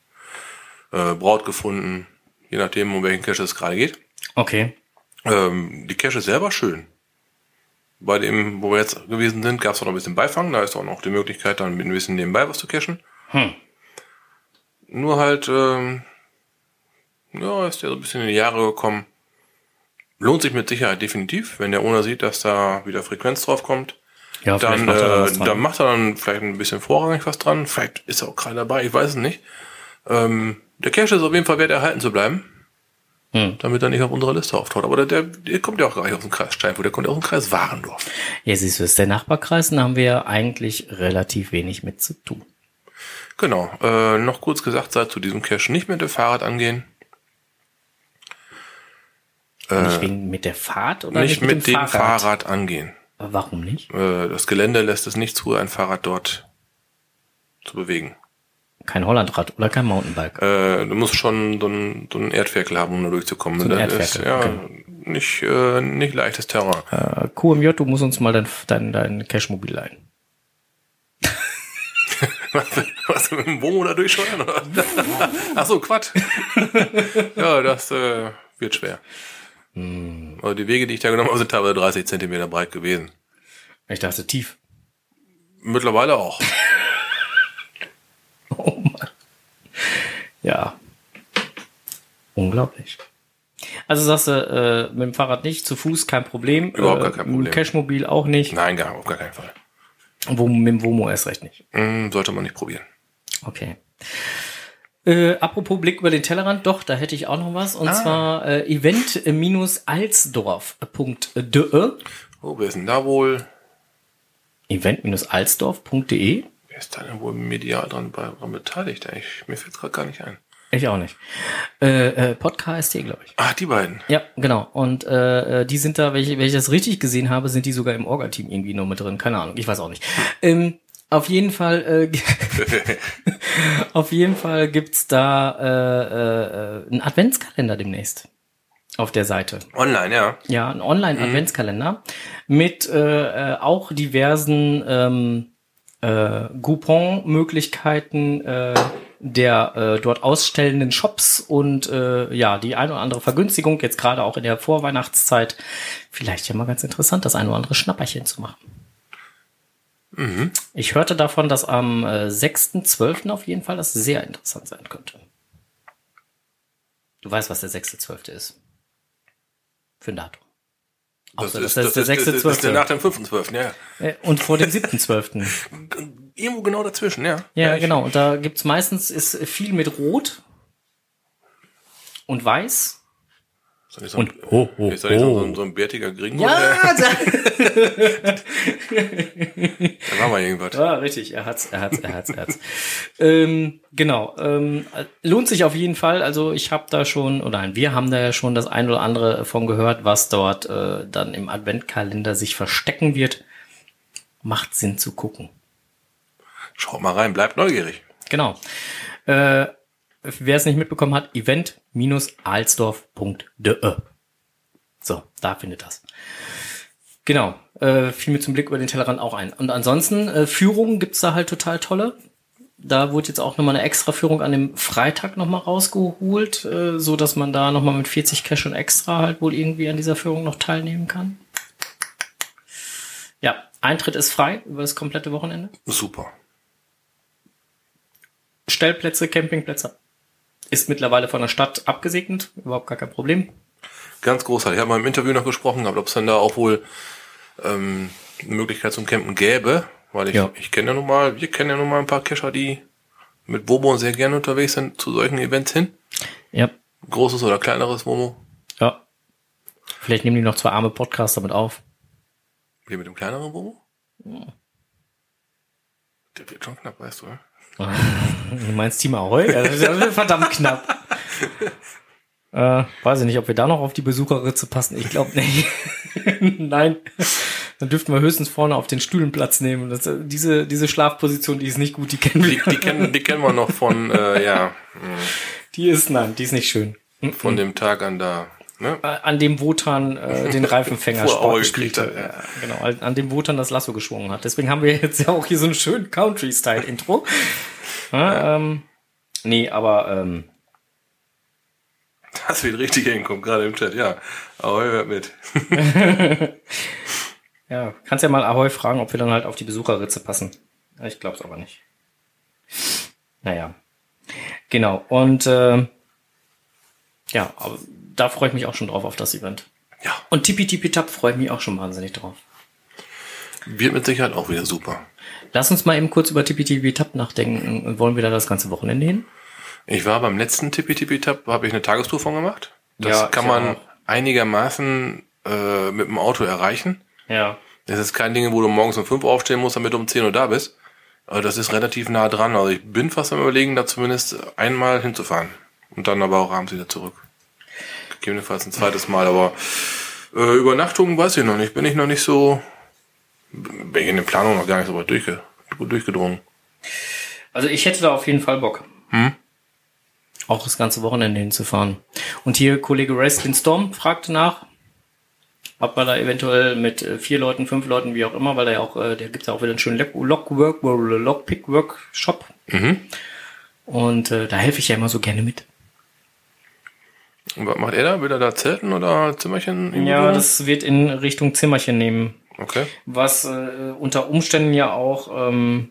äh, Braut gefunden, je nachdem, um welchen Cache es gerade geht. Okay. Ähm, die Cache ist selber schön. Bei dem, wo wir jetzt gewesen sind, gab es auch noch ein bisschen Beifang. Da ist auch noch die Möglichkeit, dann mit ein bisschen nebenbei was zu cachen. Hm. Nur halt, ähm, ja, ist der so ein bisschen in die Jahre gekommen. Lohnt sich mit Sicherheit definitiv, wenn der Owner sieht, dass da wieder Frequenz drauf kommt. Ja, dann, macht er äh, dann macht er dann vielleicht ein bisschen vorrangig was dran. Vielleicht ist er auch gerade dabei, ich weiß es nicht. Ähm, der Cache ist auf jeden Fall wert, erhalten zu bleiben, Hm. damit er nicht auf unserer Liste auftaucht. Aber der, der, der kommt ja auch gar nicht aus dem Kreis Steinfurt, der kommt ja aus dem Kreis Warendorf. Ja, siehst du, ist der Nachbarkreis, da haben wir ja eigentlich relativ wenig mit zu tun. Genau. Äh, noch kurz gesagt, sei zu diesem Cache nicht mit dem Fahrrad angehen. nicht wegen mit der Fahrt oder Äh, nicht mit, dem dem Fahrrad, angehen. Aber Warum nicht? Äh, das Gelände lässt es nicht zu, ein Fahrrad dort zu bewegen. Kein Hollandrad oder kein Mountainbike. Äh, du musst schon so ein, so ein Erdferkel haben, um da durchzukommen. So ein das ist ja okay. nicht, äh, nicht leichtes Terrain. Äh, QMJ, du musst uns mal dein, dein, dein Cashmobil leihen. Was, was mit dem Womo da durchscheuern? Oder? Ach so, Quatsch. ja, das äh, wird schwer. Hm. Also die Wege, die ich da genommen habe, sind teilweise 30 Zentimeter breit gewesen. Ich dachte tief. Mittlerweile auch. Oh Mann. Ja. Unglaublich. Also sagst du, äh, mit dem Fahrrad nicht, zu Fuß kein Problem. Überhaupt äh, gar kein Problem. Cashmobil auch nicht. Nein, gar, auf gar keinen Fall. Wo, mit dem Womo erst recht nicht. Hm, sollte man nicht probieren. Okay. Äh, apropos Blick über den Tellerrand, doch, da hätte ich auch noch was. Und Ah. zwar äh, event-alsdorf.de. Oh, wer ist denn da wohl? Event-alsdorf.de. Wer ist da denn wohl medial dran, bei, dran beteiligt? Ich, mir fällt gerade gar nicht ein. Ich auch nicht. Äh, äh, Podcast, glaube ich. Ach, die beiden. Ja, genau. Und äh, äh, die sind da, wenn ich, wenn ich das richtig gesehen habe, sind die sogar im Orga-Team irgendwie noch mit drin. Keine Ahnung, ich weiß auch nicht. Ähm, auf jeden Fall, äh, auf jeden Fall gibt's da äh, äh, einen Adventskalender demnächst auf der Seite. Online, ja. Ja, ein Online-Adventskalender mit äh, äh, auch diversen ähm, äh, Coupon-Möglichkeiten äh, der äh, dort ausstellenden Shops und äh, ja, die ein oder andere Vergünstigung, jetzt gerade auch in der Vorweihnachtszeit. Vielleicht ja mal ganz interessant, das ein oder andere Schnapperchen zu machen. Ich hörte davon, dass am äh, 6.12. auf jeden Fall das sehr interessant sein könnte. Du weißt, was der 6.12. ist. Für ein Datum. Das, Außer, ist, das das, ist der ist, das ist der 6.12. nach dem 5.12., ja. Äh, Und vor dem 7.12. Irgendwo genau dazwischen, ja. Ja, ich- genau. Und da gibt's meistens ist viel mit Rot und Weiß. Ist das nicht so ein, Und ho, ho, ist das nicht so, ho. so, ein- so ein bärtiger Gringo? Ja, da war mal irgendwas. Ah, richtig, er hat's, er hat's, er hat's, er hat's. ähm, genau, ähm, lohnt sich auf jeden Fall. Also ich habe da schon, oder nein, wir haben da ja schon das ein oder andere von gehört, was dort äh, dann im Adventkalender sich verstecken wird. Macht Sinn zu gucken. Schaut mal rein, bleibt neugierig. Genau. Äh, wer es nicht mitbekommen hat, event-alsdorf.de. So, da findet das. Genau. Äh, fiel mir zum Blick über den Tellerrand auch ein. Und ansonsten, äh, Führungen gibt's da halt total tolle. Da wurde jetzt auch nochmal eine extra Führung an dem Freitag nochmal rausgeholt, äh, so dass man da nochmal mit 40 Cash und extra halt wohl irgendwie an dieser Führung noch teilnehmen kann. Ja, Eintritt ist frei über das komplette Wochenende. Super. Stellplätze, Campingplätze. Ist mittlerweile von der Stadt abgesegnet, überhaupt gar kein Problem. Ganz großartig. Ich habe mal im Interview noch gesprochen, ob es dann da auch wohl ähm, eine Möglichkeit zum Campen gäbe. Weil ich, Ja. ich kenne ja nun mal, wir kennen ja nun mal ein paar Kescher, die mit Womo sehr gerne unterwegs sind zu solchen Events hin. Ja, Großes oder kleineres Womo. ja. Vielleicht nehmen die noch zwei arme Podcaster mit auf. Wie mit dem kleineren Womo? Der wird schon knapp, weißt du, ne? Du meinst Team Ahoy? Ja, das ist verdammt knapp. Äh, weiß ich nicht, ob wir da noch auf die Besucherritze passen. Ich glaube nicht. Nein. Dann dürften wir höchstens vorne auf den Stühlen Platz nehmen. Das, äh, diese, diese Schlafposition, die ist nicht gut, die kennen Die, wir. die, kennen, die kennen wir noch von, äh, ja, Die ist, nein, die ist nicht schön. von dem Tag an da. Ne? Äh, An dem Wotan äh, den Reifenfänger Auge gespielt hat. Ja, genau, an- dem Wotan das Lasso geschwungen hat. Deswegen haben wir jetzt ja auch hier so einen schönen Country-Style-Intro. Ja, ähm, nee, aber ähm, Das wird richtig hinkommen, gerade im Chat, ja. Aber hört mit. ja, kannst ja mal Ahoy fragen, ob wir dann halt auf die Besucherritze passen. Ich glaube es aber nicht. Naja. Genau. Und äh, ja, aber da freue ich mich auch schon drauf auf das Event. Ja, Und Tippi Tippi Tap freue ich mich auch schon wahnsinnig drauf. wird mit Sicherheit auch wieder super. Lass uns mal eben kurz über Tippi Tippi Tap nachdenken. Wollen wir da das ganze Wochenende hin? Ich war beim letzten Tippi Tippi Tap, habe ich eine Tagestour von gemacht. Das Ja, kann man auch. einigermaßen äh, mit dem Auto erreichen. Ja. Das ist kein Ding, wo du morgens um 5 Uhr aufstehen musst, damit du um 10 Uhr da bist. Aber das ist relativ nah dran. Also ich bin fast am überlegen, da zumindest einmal hinzufahren. Und dann aber auch abends wieder zurück. Gegebenenfalls ein zweites Mal. Aber äh, Übernachtung weiß ich noch nicht. Bin ich noch nicht so, bin ich in der Planung noch gar nicht so weit durchge durchgedrungen. Also ich hätte da auf jeden Fall Bock. Hm? Auch das ganze Wochenende hinzufahren. Und hier Kollege Wrestling Storm fragte nach, ob man da eventuell mit äh, vier Leuten, fünf Leuten, wie auch immer, weil da ja auch, äh, der gibt ja auch wieder einen schönen Lock- Lockwork, Lockpick Workshop. Mhm. Und äh, da helfe ich ja immer so gerne mit. Und was macht er da? Will er da zelten oder Zimmerchen? Ja, wohnen? das wird in Richtung Zimmerchen nehmen. Okay. was äh, unter Umständen ja auch ähm,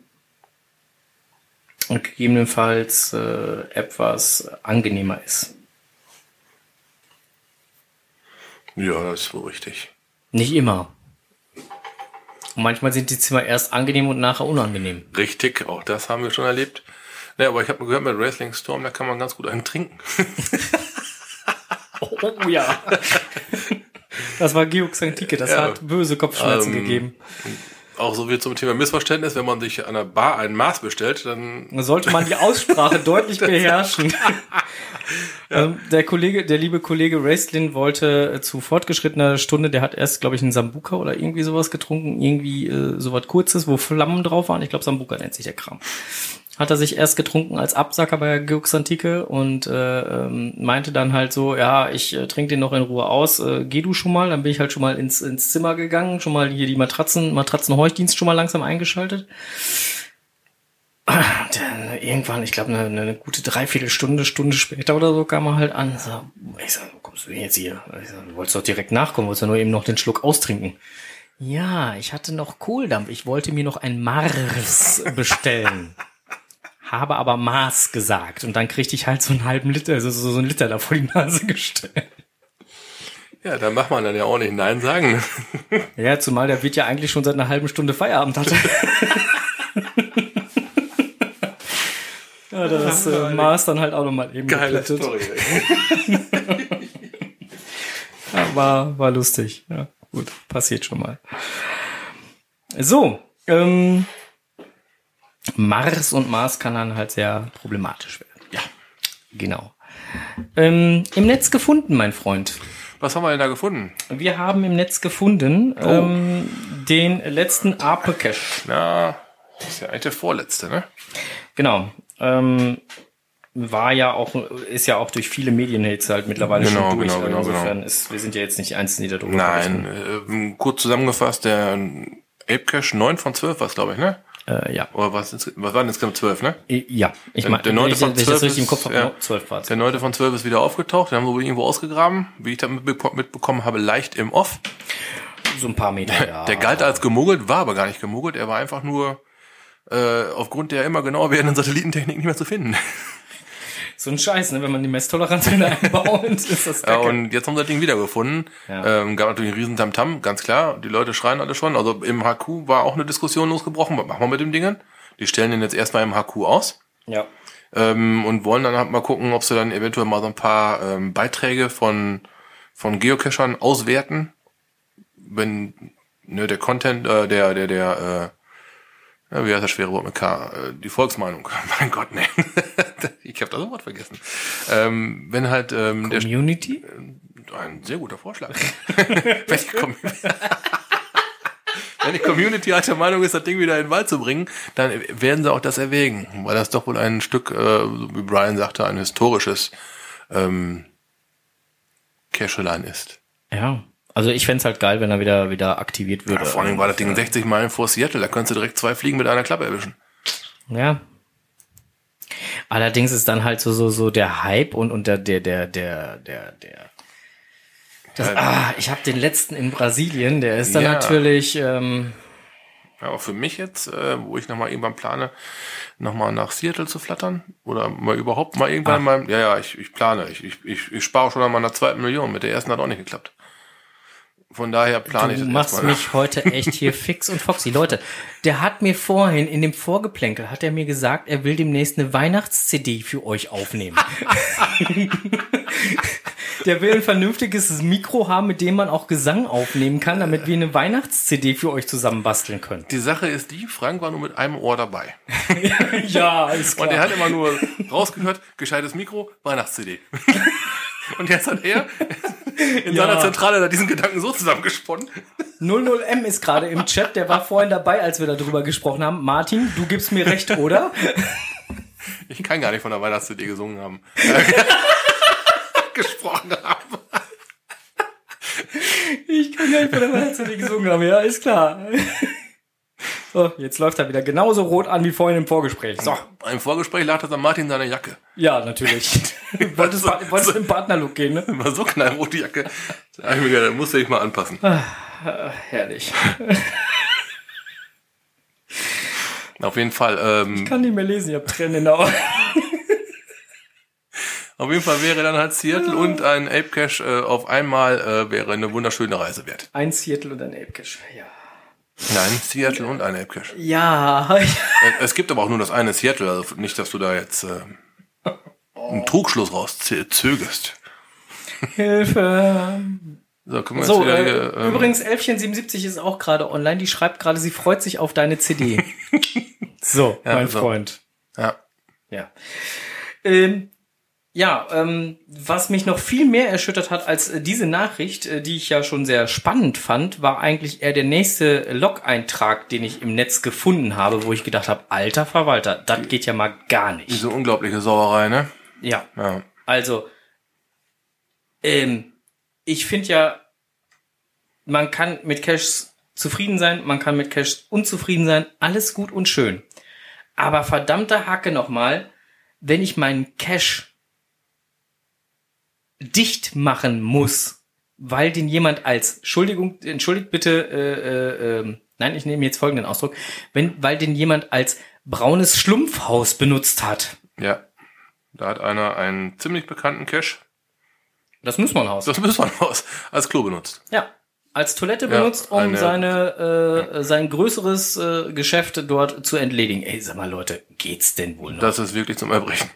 gegebenenfalls äh, etwas angenehmer ist. Ja, das ist wohl richtig. Nicht immer. Und manchmal sind die Zimmer erst angenehm und nachher unangenehm. Richtig, auch das haben wir schon erlebt. Naja, aber ich habe gehört, mit Wrestling Storm, da kann man ganz gut einen trinken. Oh ja. Das war Georg Santike, das Ja. hat böse Kopfschmerzen Ähm, gegeben. Auch so wie zum Thema Missverständnis, wenn man sich an der Bar ein Maß bestellt, dann Da sollte man die Aussprache deutlich beherrschen. Ähm, der Kollege, der liebe Kollege Raistlin wollte äh, zu fortgeschrittener Stunde, der hat erst, glaube ich, einen Sambuka oder irgendwie sowas getrunken, irgendwie äh, sowas kurzes, wo Flammen drauf waren. Ich glaube, Sambuka nennt sich der Kram. Hat er sich erst getrunken als Absacker bei Georgs Antike und äh, ähm, meinte dann halt so, ja, ich äh, trinke den noch in Ruhe aus, äh, geh du schon mal. Dann bin ich halt schon mal ins, ins Zimmer gegangen, schon mal hier die Matratzen, Matratzenhorchdienst schon mal langsam eingeschaltet. Dann irgendwann, ich glaube, eine, eine gute Dreiviertelstunde, Stunde später oder so kam er halt an. So, ich sag, wo kommst du denn jetzt hier? Ich sag, du wolltest doch direkt nachkommen, wolltest ja nur eben noch den Schluck austrinken. Ja, ich hatte noch Kohldampf. Ich wollte mir noch ein Mars bestellen. Habe aber Maß gesagt. Und dann kriegte ich halt so einen halben Liter, also so einen Liter da vor die Nase gestellt. ja, da macht man dann ja auch nicht Nein sagen. Ja, zumal der wird ja eigentlich schon seit einer halben Stunde Feierabend hatte. ja, das äh, Maß dann halt auch nochmal eben Geile geplättet. Story. Ja, war, war lustig. Ja, gut, passiert schon mal. So, ähm, Mars und Mars kann dann halt sehr problematisch werden. Ja, genau. Ähm, Im Netz gefunden, mein Freund. Was haben wir denn da gefunden? Wir haben im Netz gefunden ähm, den letzten Ape-Cache. Na, das ist ja eigentlich der vorletzte, ne? Genau. Ähm, war ja auch, ist ja auch durch viele Medien jetzt halt mittlerweile Genau, schon durch. genau, genau, Insofern genau. ist, wir sind ja jetzt nicht die Einzigen, die da drüber Nein, äh, kurz zusammengefasst, der Ape Cache 9 von 12 war es, glaube ich, ne? Äh, ja. Oder was, was waren insgesamt 12, ne? Ja, ich meine, der neunte von 12 richtig im Kopf habe, ja. no, 12 war es. Der 9 von 12 ist wieder aufgetaucht, den haben wir wohl irgendwo ausgegraben, wie ich das mitbe- mitbekommen habe, leicht im Off. So ein paar Meter, ja. Der galt als gemuggelt, war aber gar nicht gemuggelt, er war einfach nur äh, aufgrund der immer genauer werdenden Satellitentechnik nicht mehr zu finden. So ein Scheiß, ne? Wenn man die Messtoleranz wieder einbaut, ist das Ja, kacke. und jetzt haben sie das Ding wiedergefunden. Ja. Ähm, gab natürlich einen riesen Tamtam, ganz klar. Die Leute schreien alle schon. Also im HQ war auch eine Diskussion losgebrochen. Was machen wir mit dem Dingen? Die stellen den jetzt erstmal im HQ aus. ja. ähm, und wollen dann halt mal gucken, ob sie dann eventuell mal so ein paar ähm, Beiträge von von Geocachern auswerten, wenn ne, der Content, äh, der der der ja, wie heißt das schwere Wort mit K? Äh, Die Volksmeinung. Mein Gott, nee. ich habe das Wort vergessen. Ähm, wenn halt ähm, der Community? ein sehr guter Vorschlag. wenn, die wenn die Community halt der Meinung ist, das Ding wieder in den Wald zu bringen, dann werden sie auch das erwägen, weil das doch wohl ein Stück, äh, wie Brian sagte, ein historisches ähm, Cashline ist. Ja. Also ich fänd's halt geil, wenn er wieder, wieder aktiviert würde. Ja, vor allem war das Ding 60 Meilen vor Seattle, da könntest du direkt zwei Fliegen mit einer Klappe erwischen. Ja. Allerdings ist dann halt so, so, so der Hype und, und der, der, der, der, der, der. Das, ah, ich habe den letzten in Brasilien, der ist dann Ja. natürlich, ähm, Ja, aber für mich jetzt, äh, wo ich nochmal irgendwann plane, nochmal nach Seattle zu flattern oder mal überhaupt mal irgendwann mal, ja, ja, ich, ich plane, ich, ich, ich, ich spare schon an meiner zweiten Million, mit der ersten hat auch nicht geklappt. Von daher plane ich du das machst erstmal. mich heute echt hier fix und foxy. Leute, der hat mir vorhin in dem Vorgeplänkel, hat er mir gesagt, er will demnächst eine Weihnachts-CD für euch aufnehmen. der will ein vernünftiges Mikro haben, mit dem man auch Gesang aufnehmen kann, damit wir eine Weihnachts-CD für euch zusammen basteln können. Die Sache ist die, Frank war nur mit einem Ohr dabei. ja, ist Und er hat immer nur rausgehört, gescheites Mikro, Weihnachts-CD. Und jetzt hat er in Ja. seiner Zentrale da diesen Gedanken so zusammengesponnen. 00M ist gerade im Chat, der war vorhin dabei, als wir darüber gesprochen haben. Martin, du gibst mir recht, oder? Ich kann gar nicht von der Weihnachts-CD gesungen haben. gesprochen haben. Ich kann gar nicht von der Weihnachts-CD gesungen haben, ja, ist klar. So, jetzt läuft er wieder genauso rot an wie vorhin im Vorgespräch. So, Im Vorgespräch lag das an Martin seine Jacke. ja, natürlich. wolltest, wolltest im Partnerlook gehen, ne? War so knallrot die Jacke. Da hab ich mir gedacht, da musste ich mal anpassen. Herrlich. Auf jeden Fall, ähm, Ich kann nicht mehr lesen, ich hab Tränen in den Augen. auf jeden Fall wäre dann halt Seattle und ein Ape Cash äh, auf einmal äh, wäre eine wunderschöne Reise wert. Ein Seattle und ein Ape Cash, ja. Nein, Seattle und ein Ape Cash. Ja, Äh, Es gibt aber auch nur das eine Seattle, also nicht, dass du da jetzt äh, einen Trugschluss rauszögerst. Hilfe. So, können wir So, jetzt wieder äh, ähm, übrigens, Elfchen77 ist auch gerade online. Die schreibt gerade, sie freut sich auf deine CD. so, Ja, mein so. Freund. Ja, Ja. Ähm, ja, ähm, was mich noch viel mehr erschüttert hat als äh, diese Nachricht, äh, die ich ja schon sehr spannend fand, war eigentlich eher der nächste Log-Eintrag, den ich im Netz gefunden habe, wo ich gedacht habe, alter Verwalter, das geht ja mal gar nicht. diese unglaubliche Sauerei, ne? Ja, Ja. also, ähm, ich finde ja, man kann mit Cash zufrieden sein, man kann mit Cash unzufrieden sein, alles gut und schön. Aber verdammte Hacke nochmal, wenn ich meinen Cash dicht machen muss, weil den jemand als Entschuldigung, entschuldigt bitte, äh, äh, ähm, nein, ich nehme jetzt folgenden Ausdruck, wenn, weil den jemand als braunes Schlumpfhaus benutzt hat. Ja. Da hat einer einen ziemlich bekannten Cache, Das Nussmannhaus. das müssen wir aus, als Klo benutzt. Ja, als Toilette Ja, benutzt, um eine- seine äh, sein größeres äh, Geschäft dort zu entledigen. Ey, sag mal Leute, geht's denn wohl noch? Das ist wirklich zum Erbrechen.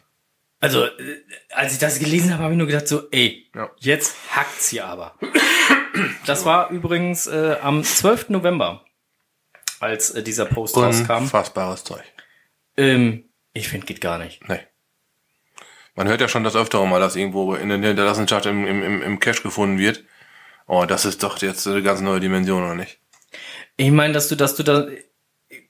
Also, äh, als ich das gelesen habe, habe ich nur gedacht so, ey, Ja. jetzt hackt's hier aber. Das war übrigens äh, am 12. November, als äh, dieser Post rauskam. Unfassbares Zeug. Ähm, ich finde, geht gar nicht. Nee. Man hört ja schon das öftere Mal, dass irgendwo in der Hinterlassenschaft im, im, im, im Cache gefunden wird. Oh, das ist doch jetzt eine ganz neue Dimension, oder nicht? Ich meine, dass du, dass du da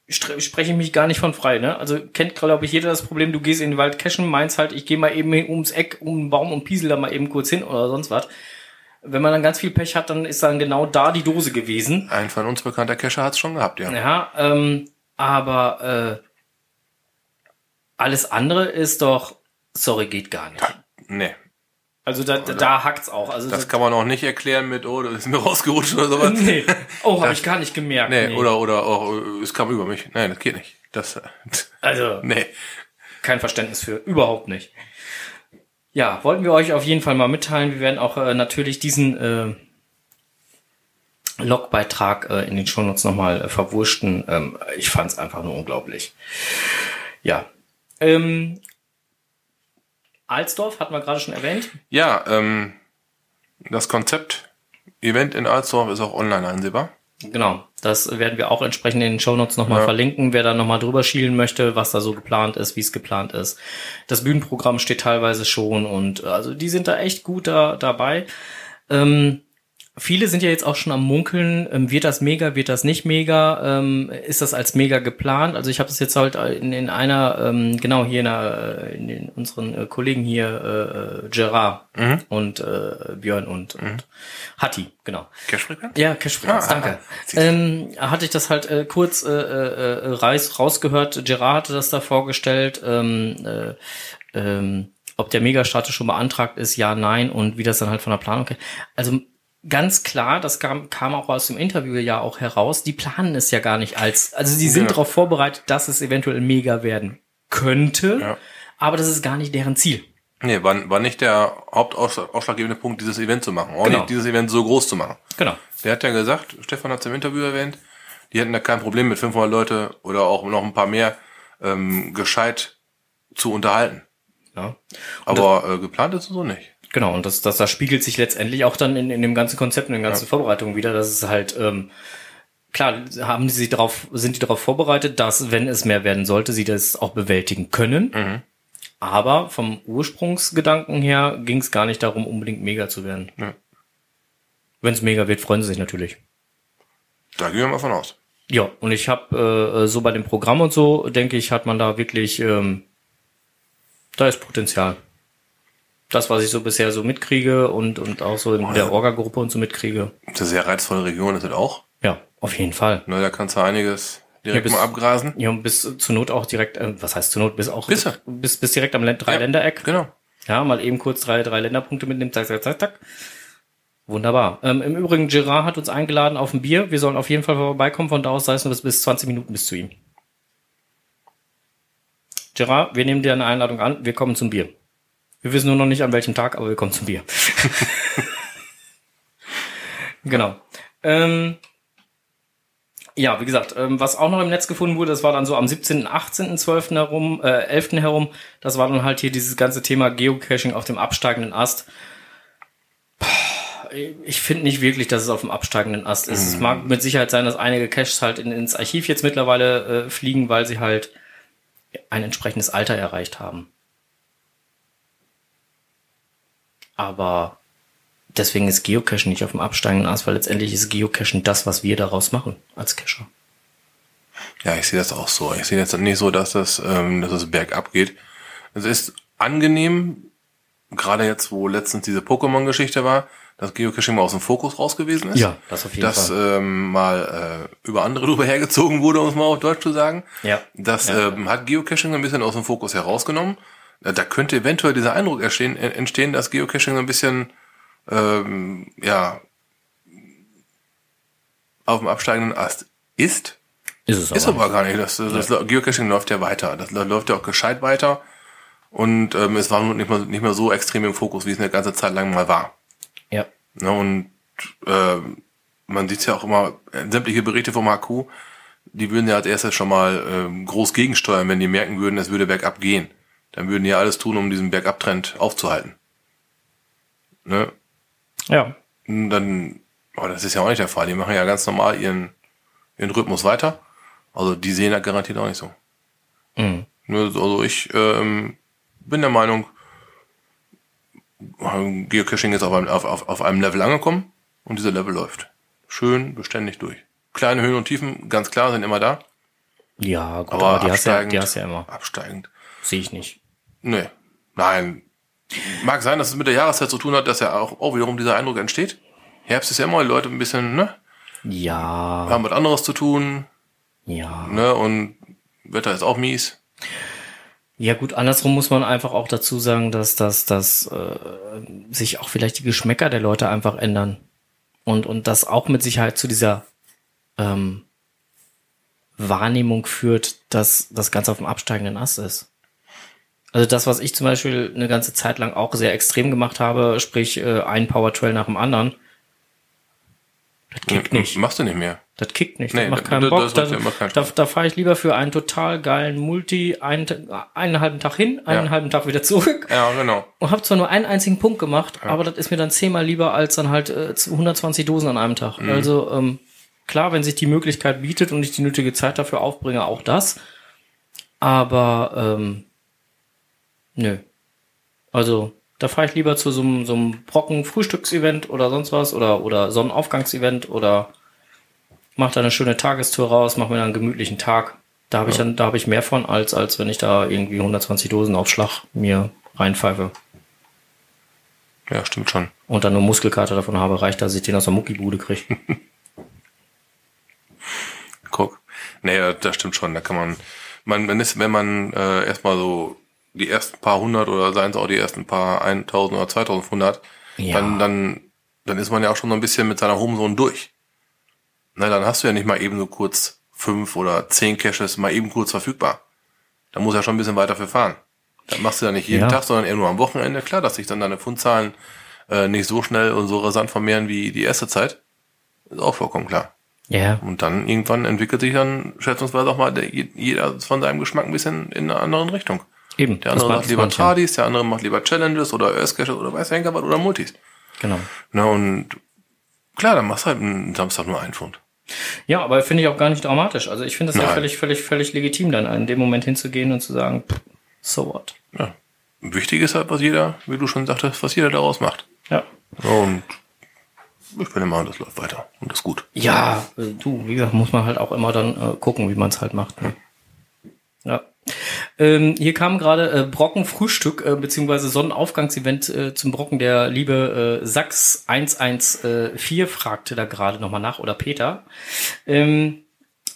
spreche ich mich gar nicht von frei, ne? Also kennt glaube ich jeder das Problem, du gehst in den Wald cashen, meinst halt, ich gehe mal eben ums Eck, um einen Baum und piesel da mal eben kurz hin oder sonst was. Wenn man dann ganz viel Pech hat, dann ist dann genau da die Dose gewesen. Ein von uns bekannter Cacher hat's schon gehabt, ja. Ja, ähm, aber äh, alles andere ist doch, sorry, geht gar nicht. Nee. Also da, da, da hackt's auch. Also Das kann man auch nicht erklären mit, oh, das ist mir rausgerutscht oder sowas. nee. Oh, habe ich gar nicht gemerkt. Nee, nee. oder, oder auch, äh, es kam über mich. Nein, das geht nicht. Das, also nee. kein Verständnis für, überhaupt nicht. Ja, wollten wir euch auf jeden Fall mal mitteilen. Wir werden auch äh, natürlich diesen äh, Logbeitrag äh, in den Shownotes nochmal äh, verwurschten. Ähm, ich fand es einfach nur unglaublich. Ja. Ähm, Alsdorf hatten wir gerade schon erwähnt. Ja, ähm, das Konzept Event in Alsdorf ist auch online einsehbar. Genau, das werden wir auch entsprechend in den Shownotes nochmal Ja. verlinken, wer da nochmal drüber schielen möchte, was da so geplant ist, wie es geplant ist. Das Bühnenprogramm steht teilweise schon und äh, also die sind da echt gut da, dabei. Ähm, viele sind ja jetzt auch schon am Munkeln, ähm, wird das mega, wird das nicht mega, ähm, ist das als mega geplant? Also ich habe das jetzt halt in, in einer, ähm, genau hier in, einer, in den, unseren äh, Kollegen hier, äh, Gerard und äh, Björn und, und Hatti, genau. Cashfrequenz? Ja, Cashfrequenz, Ah, danke. ah. Ähm, hatte ich das halt äh, kurz äh, äh, raus, rausgehört. Gerard hatte das da vorgestellt. Ähm, äh, ähm, ob der Megastatus schon beantragt ist, ja, nein, und wie das dann halt von der Planung. Also ganz klar, das kam, kam auch aus dem Interview ja auch heraus, die planen es ja gar nicht als, also sie sind Ja. darauf vorbereitet, dass es eventuell mega werden könnte, Ja. aber das ist gar nicht deren Ziel. Nee, war, war nicht der hauptausschlaggebende Punkt, dieses Event zu machen. Auch Genau. nicht dieses Event so groß zu machen. Genau. Der hat ja gesagt, Stefan hat es im Interview erwähnt, die hätten da kein Problem mit 500 Leute oder auch noch ein paar mehr ähm, gescheit zu unterhalten. Ja. Aber äh, geplant ist es so nicht. Genau, und das, das, das spiegelt sich letztendlich auch dann in, in dem ganzen Konzept und den ganzen Vorbereitungen wieder, dass es halt, ähm, klar, haben sie sich darauf, sind die darauf vorbereitet, dass, wenn es mehr werden sollte, sie das auch bewältigen können. Aber vom Ursprungsgedanken her ging es gar nicht darum, unbedingt mega zu werden. Ja. Wenn es mega wird, freuen sie sich natürlich. Da gehen wir mal von aus. Ja, und ich habe äh, so bei dem Programm und so, denke ich, hat man da wirklich, ähm, da ist Potenzial. Das, was ich so bisher so mitkriege und, und auch so in der Orga-Gruppe und so mitkriege. Das ist eine sehr reizvolle Region ist das auch. Ja, auf jeden Fall. Ne, da kannst du einiges direkt Ja, bis- mal abgrasen. Ja, und bis zur Not auch direkt, äh, was heißt zur Not, bis auch Bisse. bis, bis direkt am Län- Dreiländereck. Genau. Ja, mal eben kurz drei, drei Länderpunkte mitnimmt, zack, zack, zack, zack. Wunderbar. Ähm, Im Übrigen, Gerard hat uns eingeladen auf ein Bier. Wir sollen auf jeden Fall vorbeikommen. Von da aus sei es nur bis, bis 20 Minuten bis zu ihm. Gerard, wir nehmen dir eine Einladung an. Wir kommen zum Bier. Wir wissen nur noch nicht an welchem Tag, aber wir kommen zum Bier. genau. Ähm, ja, wie gesagt, ähm, was auch noch im Netz gefunden wurde, das war dann so am 17., 18., 12. herum, äh, 11. herum, das war dann halt hier dieses ganze Thema Geocaching auf dem absteigenden Ast. Ich finde nicht wirklich, dass es auf dem absteigenden Ast ist. Es mag mit Sicherheit sein, dass einige Caches halt in, ins Archiv jetzt mittlerweile äh, fliegen, weil sie halt ein entsprechendes Alter erreicht haben. Aber deswegen ist Geocachen nicht auf dem absteigenden Ast, weil letztendlich ist Geocachen das, was wir daraus machen als Cacher. Ja, ich sehe das auch so. Ich sehe jetzt nicht so, dass das, ähm, dass es bergab geht. Es ist angenehm, gerade jetzt, wo letztens diese Pokémon-Geschichte war, dass Geocaching mal aus dem Fokus raus gewesen ist. Ja, das auf jeden dass, Fall. ähm, mal äh, über andere drüber hergezogen wurde, um es mal auf Deutsch zu sagen. Ja. Das Ja. ähm, hat Geocaching ein bisschen aus dem Fokus herausgenommen. Äh, Da könnte eventuell dieser Eindruck entstehen, äh, entstehen dass Geocaching ein bisschen ähm, ja auf dem absteigenden Ast ist. Ist es Ist aber gar nicht. Das, das Geocaching läuft ja weiter. Das läuft ja auch gescheit weiter. Und ähm, es war nur nicht mehr, nicht mehr so extrem im Fokus, wie es eine ganze Zeit lang mal war. Ja. Ne, und ähm, man sieht ja auch immer, äh, sämtliche Berichte vom HQ, die würden ja als erstes schon mal ähm, groß gegensteuern, wenn die merken würden, es würde bergab gehen. Dann würden die ja alles tun, um diesen Bergabtrend aufzuhalten. Ne? Ja. Und dann, aber das ist ja auch nicht der Fall. Die machen ja ganz normal ihren, ihren Rhythmus weiter. Also die sehen das garantiert auch nicht so. Mhm. Ne, Also ich ähm, bin der Meinung, Geocaching ist auf einem, auf, auf, auf einem Level angekommen und dieser Level läuft. Schön beständig durch. Kleine Höhen und Tiefen, ganz klar, sind immer da. Ja, gut, Aber, aber, die, hast ja, die hast ja immer. absteigend. Sehe ich nicht. Nee, nein. Mag sein, dass es mit der Jahreszeit zu tun hat, dass ja auch, auch wiederum dieser Eindruck entsteht. Herbst ist ja immer die Leute ein bisschen, ne, Ja, haben was anderes zu tun, ja. ne, und Wetter ist auch mies. Ja gut, andersrum muss man einfach auch dazu sagen, dass, dass, dass äh, sich auch vielleicht die Geschmäcker der Leute einfach ändern. Und, und das auch mit Sicherheit zu dieser ähm, Wahrnehmung führt, dass das Ganze auf dem absteigenden Ast ist. Also das, was ich zum Beispiel eine ganze Zeit lang auch sehr extrem gemacht habe, sprich äh, ein Power Trail nach dem anderen, das kickt nicht. Machst du nicht mehr. Das kickt nicht, Nee, das macht das- keinen das- Bock. das Da, macht ja- macht keinen da, da fahre ich lieber für einen total geilen Multi einen, einen halben Tag hin, einen Ja. halben Tag wieder zurück Ja, genau. und habe zwar nur einen einzigen Punkt gemacht, aber das ist mir dann zehnmal lieber als dann halt äh, 120 Dosen an einem Tag. Mhm. Also ähm, klar, wenn sich die Möglichkeit bietet und ich die nötige Zeit dafür aufbringe, auch das. Aber ähm, nö. Also da fahre ich lieber zu so einem, so einem Brocken-Frühstücksevent oder sonst was oder, oder Sonnenaufgangsevent oder mach da eine schöne Tagestour raus, mach mir da einen gemütlichen Tag. Da habe ich dann, da habe ich mehr von, als, als wenn ich da irgendwie 120 Dosen auf Schlag mir reinpfeife. Ja, stimmt schon. Und dann nur Muskelkater davon habe, reicht, dass ich den aus der Muckibude kriege. Guck. Nee, das, das stimmt schon. Da kann man, man, wenn es, wenn man äh, erstmal so die ersten paar hundert oder seien es auch die ersten paar 1000 oder 2500, Ja. dann, dann, dann ist man ja auch schon so ein bisschen mit seiner Homezone durch. Na, dann hast du ja nicht mal eben so kurz fünf oder zehn Caches mal eben kurz verfügbar. Da muss ja schon ein bisschen weiter für fahren. Das machst du ja nicht jeden Ja. Tag, sondern eher nur am Wochenende. Klar, dass sich dann deine Fundzahlen äh, nicht so schnell und so rasant vermehren wie die erste Zeit. Ist auch vollkommen klar. Ja. Und dann irgendwann entwickelt sich dann schätzungsweise auch mal der, jeder von seinem Geschmack ein bisschen in einer anderen Richtung. Eben. Der das andere macht macht das lieber. Tradis, der andere macht lieber Challenges oder Earth Caches oder weiß Henker was oder Multis. Genau. Na und klar, dann machst du halt einen Samstag nur einen Pfund. Ja, aber finde ich auch gar nicht dramatisch. Also ich finde es ja völlig, völlig, völlig legitim, dann in dem Moment hinzugehen und zu sagen, so what. Ja. Wichtig ist halt, was jeder, wie du schon sagtest, was jeder daraus macht. Ja. Und ich bin immer, das läuft weiter und das ist gut. Ja, äh, du, wie gesagt, muss man halt auch immer dann äh, gucken, wie man es halt macht. Ne? Ja. Ähm, hier kam gerade äh, Brocken Frühstück äh, beziehungsweise Sonnenaufgangsevent äh, zum Brocken. Der liebe äh, Sachs 114 fragte da gerade nochmal nach oder Peter. Ähm,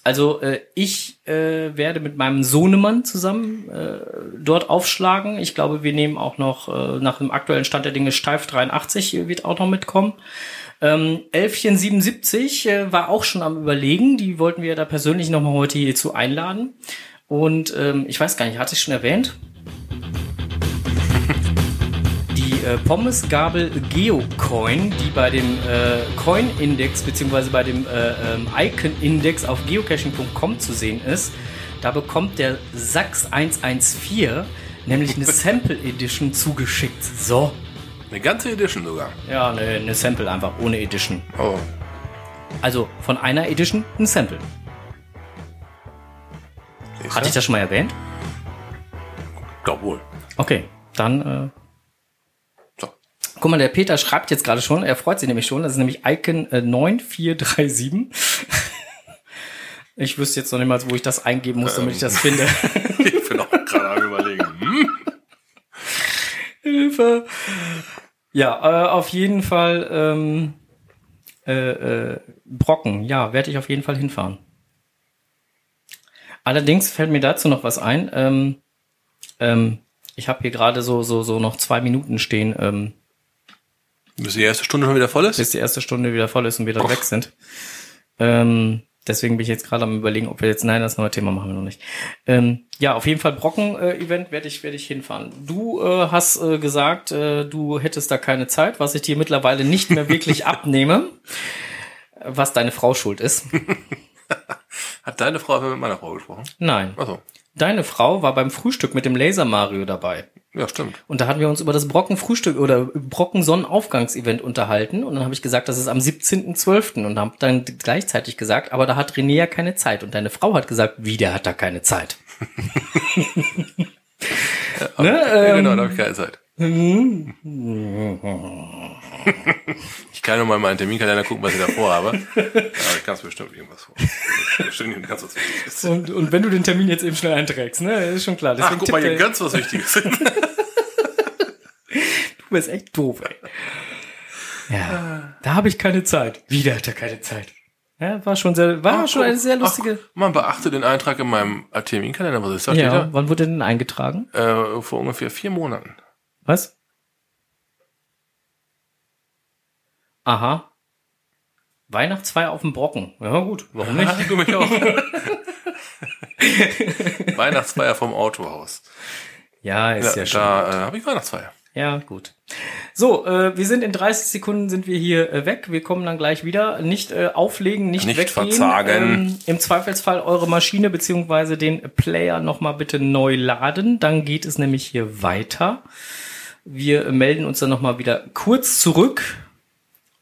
also äh, ich äh, werde mit meinem Sohnemann zusammen äh, dort aufschlagen. Ich glaube, wir nehmen auch noch äh, nach dem aktuellen Stand der Dinge Steif 83 äh, wird auch noch mitkommen. Ähm, Elfchen 77 äh, war auch schon am überlegen. Die wollten wir da persönlich nochmal heute hierzu einladen. Und ähm, ich weiß gar nicht, hatte ich schon erwähnt? Die äh, Pommesgabel Geocoin, die bei dem äh, Coin-Index beziehungsweise bei dem äh, ähm, Icon-Index auf geocaching.com zu sehen ist, da bekommt der Sachs 114 nämlich eine Sample Edition zugeschickt. So. Eine ganze Edition sogar. Ja, eine, eine Sample einfach, ohne Edition. Oh. Also von einer Edition ein Sample. Siehst Hatte ich das schon mal erwähnt? Glaub wohl. Okay, dann äh, So. Guck mal, der Peter schreibt jetzt gerade schon, er freut sich nämlich schon, das ist nämlich Icon äh, 9437. ich wüsste jetzt noch nicht mal, wo ich das eingeben muss, damit ich das finde. Ich bin auch gerade am überlegen. Hm? Hilfe. Ja, äh, auf jeden Fall ähm, äh, äh, Brocken, ja, werde ich auf jeden Fall hinfahren. Allerdings fällt mir dazu noch was ein. Ähm, ähm, ich habe hier gerade so, so, so noch zwei Minuten stehen, ähm, Bis die erste Stunde schon wieder voll ist? bis die erste Stunde wieder voll ist und wir dann weg sind. Ähm, deswegen bin ich jetzt gerade am überlegen, ob wir jetzt, nein, das neue Thema machen wir noch nicht. Ähm, ja, auf jeden Fall Brocken-Event werde ich, werde ich hinfahren. Du äh, hast äh, gesagt, äh, du hättest da keine Zeit, was ich dir mittlerweile nicht mehr wirklich abnehme, was deine Frau schuld ist. Hat deine Frau mit meiner Frau gesprochen? Nein. Achso. Deine Frau war beim Frühstück mit dem Laser Mario dabei. Ja, stimmt. Und da hatten wir uns über das Brocken-Frühstück oder Brocken-Sonnenaufgangs-Event unterhalten. Und dann habe ich gesagt, das ist am 17.12. Und habe dann gleichzeitig gesagt, aber da hat René ja keine Zeit. Und deine Frau hat gesagt, wie, der hat da keine Zeit. ne, Ja, ähm, genau, da habe ich keine Zeit. Ich kann nur mal in meinen Terminkalender gucken, was ich da vorhabe. Aber ich kann es bestimmt irgendwas vor. Bestimmt ganz was Wichtiges. und, und wenn du den Termin jetzt eben schnell einträgst, ne, ist schon klar. Ach, Deswegen guck mal, hier er- ganz was Wichtiges. du bist echt doof, ey. Ja, da habe ich keine Zeit. Wieder hat er keine Zeit. Ja, war schon sehr, war Ach, schon eine sehr lustige. Ach, man beachte den Eintrag in meinem Terminkalender. Was ist das? ja, Steht wann wurde denn eingetragen? da? Äh, vor ungefähr vier Monaten. Was? Aha. Weihnachtsfeier auf dem Brocken. Ja, gut. Warum nicht? du mich auch. Weihnachtsfeier vom Autohaus. Ja, ist Ja, ja, schon. da äh, habe ich Weihnachtsfeier. Ja, gut. So, äh, wir sind in 30 Sekunden sind wir hier äh, weg. Wir kommen dann gleich wieder. Nicht äh, auflegen, nicht, Nicht weggehen. verzagen. Ähm, Im Zweifelsfall eure Maschine beziehungsweise den Player nochmal bitte neu laden. Dann geht es nämlich hier weiter. Wir melden uns dann nochmal wieder kurz zurück.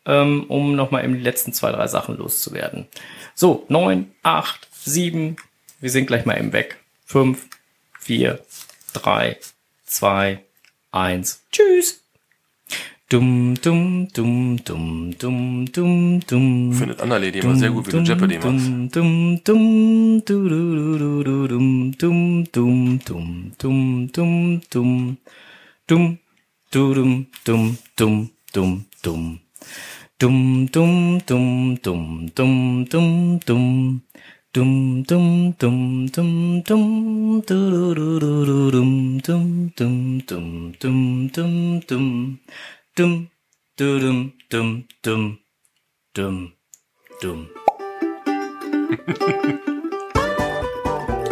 Ähm, um nochmal eben die letzten zwei, drei Sachen loszuwerden. So, neun, acht, sieben, wir sind gleich mal eben weg. Fünf, vier, drei, zwei, eins. Tschüss. Dum, dum, dum, dum, dum, dum, dum. Findet Anna Lady immer sehr gut, wie du Jeopardy machst. Dum, dum, dum, du, du, du, du, dum, dum, dum, dum, dum, dum, dum, dum, du, dum, dum, dum, dum, dum. Dum, dum, dum, dum, dum, dum, dum. Dum, dum, dum, dum, dum, du, du, du, du, dum, dum, dum, dum, dum, dum, dum. Dum, du, dum, dum, dum, dum, dum.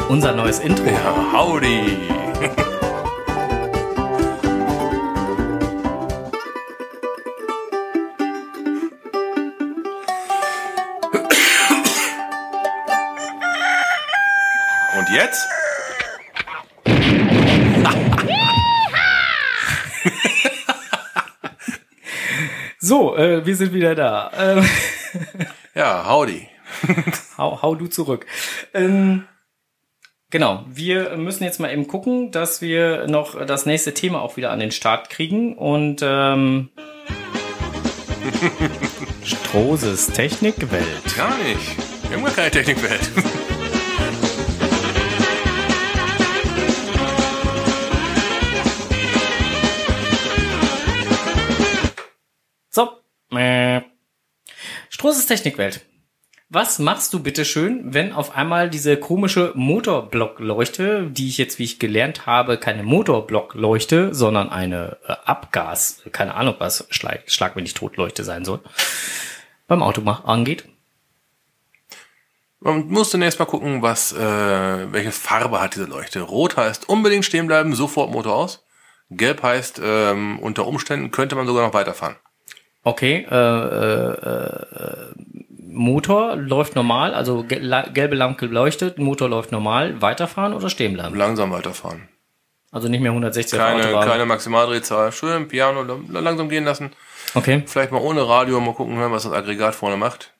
Unser neues Intro. Ja, howdy. Jetzt? So, äh, wir sind wieder da. Ähm, Ja, howdy. hau, hau du zurück. Ähm, genau, wir müssen jetzt mal eben gucken, dass wir noch das nächste Thema auch wieder an den Start kriegen. Und ähm, Strohses Technikwelt. Gar nicht. Wir haben gar keine Technikwelt. Äh. Strohses Technikwelt. Was machst du bitte schön, wenn auf einmal diese komische Motorblockleuchte, die ich jetzt, wie ich gelernt habe, keine Motorblockleuchte, sondern eine äh, Abgas, keine Ahnung was, Schlag, Schlag wenn ich Totleuchte sein soll, beim Auto angeht? Man muss zunächst mal gucken, was, äh, welche Farbe hat diese Leuchte. Rot heißt unbedingt stehen bleiben, sofort Motor aus. Gelb heißt, ähm, unter Umständen könnte man sogar noch weiterfahren. Okay, äh, äh, äh, Motor läuft normal, also gelbe Lampe leuchtet, Motor läuft normal, weiterfahren oder stehen bleiben? Langsam weiterfahren. Also nicht mehr 160 auf der Keine, Autobahn. keine Maximaldrehzahl. Schön, Piano lang- langsam gehen lassen. Okay, Vielleicht mal ohne Radio mal gucken, was das Aggregat vorne macht.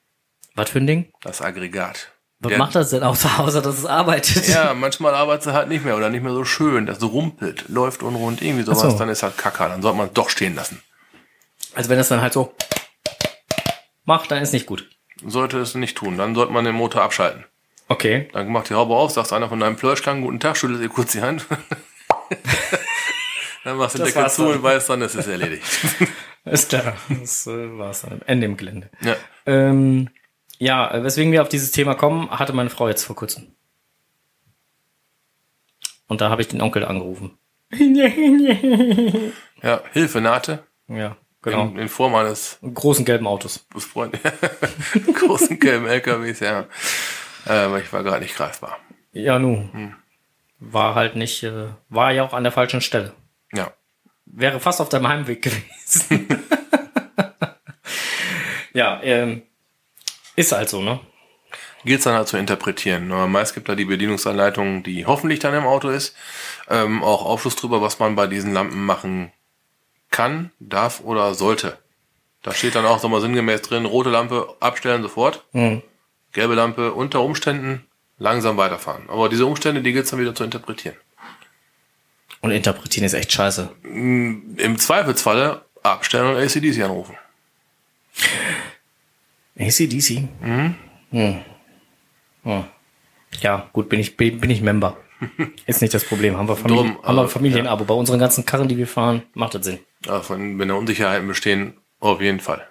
was für ein Ding? Das Aggregat. Was Der- macht das denn außer, außer dass es arbeitet? Ja, manchmal arbeitet es halt nicht mehr oder nicht mehr so schön. Das rumpelt, läuft unrund, irgendwie sowas. So. Dann ist halt Kacke. Dann sollte man es doch stehen lassen. Also wenn das dann halt so macht, dann ist nicht gut. Sollte es nicht tun. Dann sollte man den Motor abschalten. Okay. Dann macht die Haube auf, sagst einer von deinem Flirschklang, guten Tag, schüttelst ihr kurz die Hand. dann machst du den Deckel zu dann. und weißt dann, es ist erledigt. Ist klar. Das äh, war's dann. Ende im Gelände. ja. Ähm, ja, weswegen wir auf dieses Thema kommen, hatte meine Frau jetzt vor kurzem. Und da habe ich den Onkel angerufen. ja, Hilfe nahte. Ja, genau. In, in Form eines Großen gelben Autos. Busfreund großen gelben LKWs, ja. Äh, aber ich war gerade nicht greifbar. Ja, nu. War halt nicht, äh, war ja auch an der falschen Stelle. Ja. Wäre fast auf deinem Heimweg gewesen. ja, ähm, ist halt so, ne? gilt es dann halt zu interpretieren. Aber meist gibt da die Bedienungsanleitung, die hoffentlich dann im Auto ist, ähm, auch Aufschluss drüber, was man bei diesen Lampen machen kann, darf oder sollte. Da steht dann auch so mal sinngemäß drin, rote Lampe abstellen sofort, gelbe Lampe unter Umständen langsam weiterfahren. Aber diese Umstände, die gilt es dann wieder zu interpretieren. Und interpretieren ist echt scheiße. Im Zweifelsfalle abstellen und ACDC anrufen. ACDC? Mhm. Hm. Hm. Ja, gut, bin ich, bin bin ich Member. Ist nicht das Problem. Haben wir, Familie, Drum, haben wir äh, Familienabo. Bei unseren ganzen Karren, die wir fahren, macht das Sinn. Ja, von, wenn da Unsicherheiten bestehen, auf jeden Fall.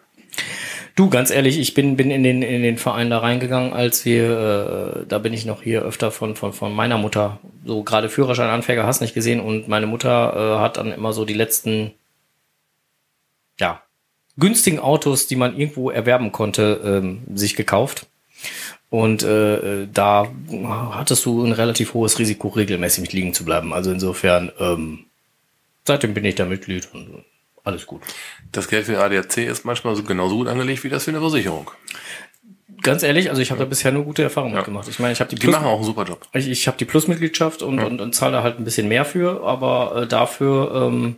Du, ganz ehrlich, ich bin, bin in den, in den Verein da reingegangen, als wir, äh, da bin ich noch hier öfter von, von, von meiner Mutter, so gerade Führerscheinanfänger hast nicht gesehen und meine Mutter äh, hat dann immer so die letzten, ja, günstigen Autos, die man irgendwo erwerben konnte, ähm, sich gekauft. Und äh, äh, da hattest du ein relativ hohes Risiko, regelmäßig liegen zu bleiben. Also insofern, ähm, seitdem bin ich da Mitglied und alles gut. Das Geld für den ADAC ist manchmal so genauso gut angelegt wie das für eine Versicherung. Ganz ehrlich, also ich habe da bisher nur gute Erfahrungen mitgemacht. Ich meine, ich habe die, Die Plus, machen auch einen super Job. ich, ich habe die Plusmitgliedschaft und, und, und zahle da halt ein bisschen mehr für, aber äh, dafür ähm,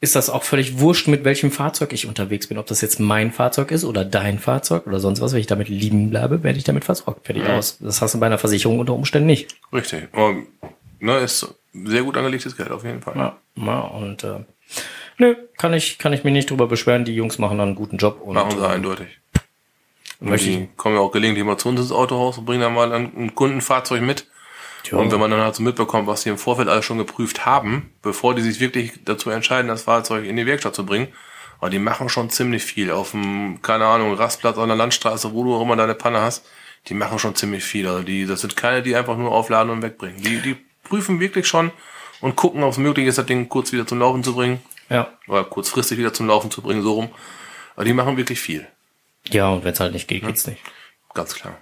ist das auch völlig wurscht, mit welchem Fahrzeug ich unterwegs bin. Ob das jetzt mein Fahrzeug ist oder dein Fahrzeug oder sonst was. Wenn ich damit lieben bleibe, werde ich damit versorgt. Fertig aus. Das hast du bei einer Versicherung unter Umständen nicht. Richtig. Aber, ne, ist sehr gut angelegtes Geld auf jeden Fall. Ja, ja und äh, nö, kann ich, kann ich mich nicht drüber beschweren. Die Jungs machen da einen guten Job. Und, Machen sie äh, eindeutig. Und Möchte die kommen ja auch gelegentlich mal zu uns ins Autohaus und bringen dann mal ein Kundenfahrzeug mit. Tja. Und wenn man dann halt so mitbekommt, was die im Vorfeld alles schon geprüft haben, bevor die sich wirklich dazu entscheiden, das Fahrzeug in die Werkstatt zu bringen, aber die machen schon ziemlich viel. Auf dem, keine Ahnung, Rastplatz an der Landstraße, wo du auch immer deine Panne hast, die machen schon ziemlich viel. Also die, das sind keine, die einfach nur aufladen und wegbringen. Die, die prüfen wirklich schon und gucken, ob es möglich ist, das Ding kurz wieder zum Laufen zu bringen. Ja. Oder kurzfristig wieder zum Laufen zu bringen, so rum. Aber die machen wirklich viel. Ja, und wenn es halt nicht geht, geht's nicht. Ganz klar.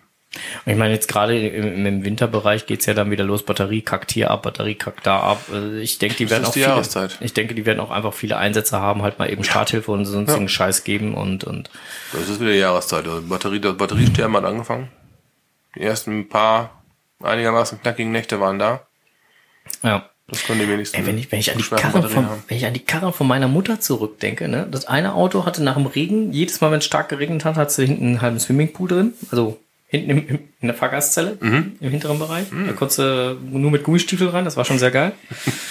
Ich meine, jetzt gerade im, im Winterbereich geht's ja dann wieder los, Batterie kackt hier ab, Batterie kackt da ab. Äh, Ich denke, die Das werden auch die viele, Jahreszeit. ich denke, die werden auch einfach viele Einsätze haben, halt mal eben Starthilfe und sonstigen Scheiß geben und, und Das ist wieder Jahreszeit. Also Batterie, das Batteriesterben hat angefangen. Die ersten paar einigermaßen knackigen Nächte waren da. ja. Das können die wenigsten. Ey, wenn ich, wenn ich an die Karren von, haben. wenn ich an die Karren von meiner Mutter zurückdenke, ne, das eine Auto hatte nach dem Regen, jedes Mal, wenn es stark geregnet hat, hat sie hinten einen halben Swimmingpool drin, also hinten im, im, in der Fahrgastzelle, Mhm. im hinteren Bereich. Da konntest du nur mit Gummistiefel rein, das war schon sehr geil.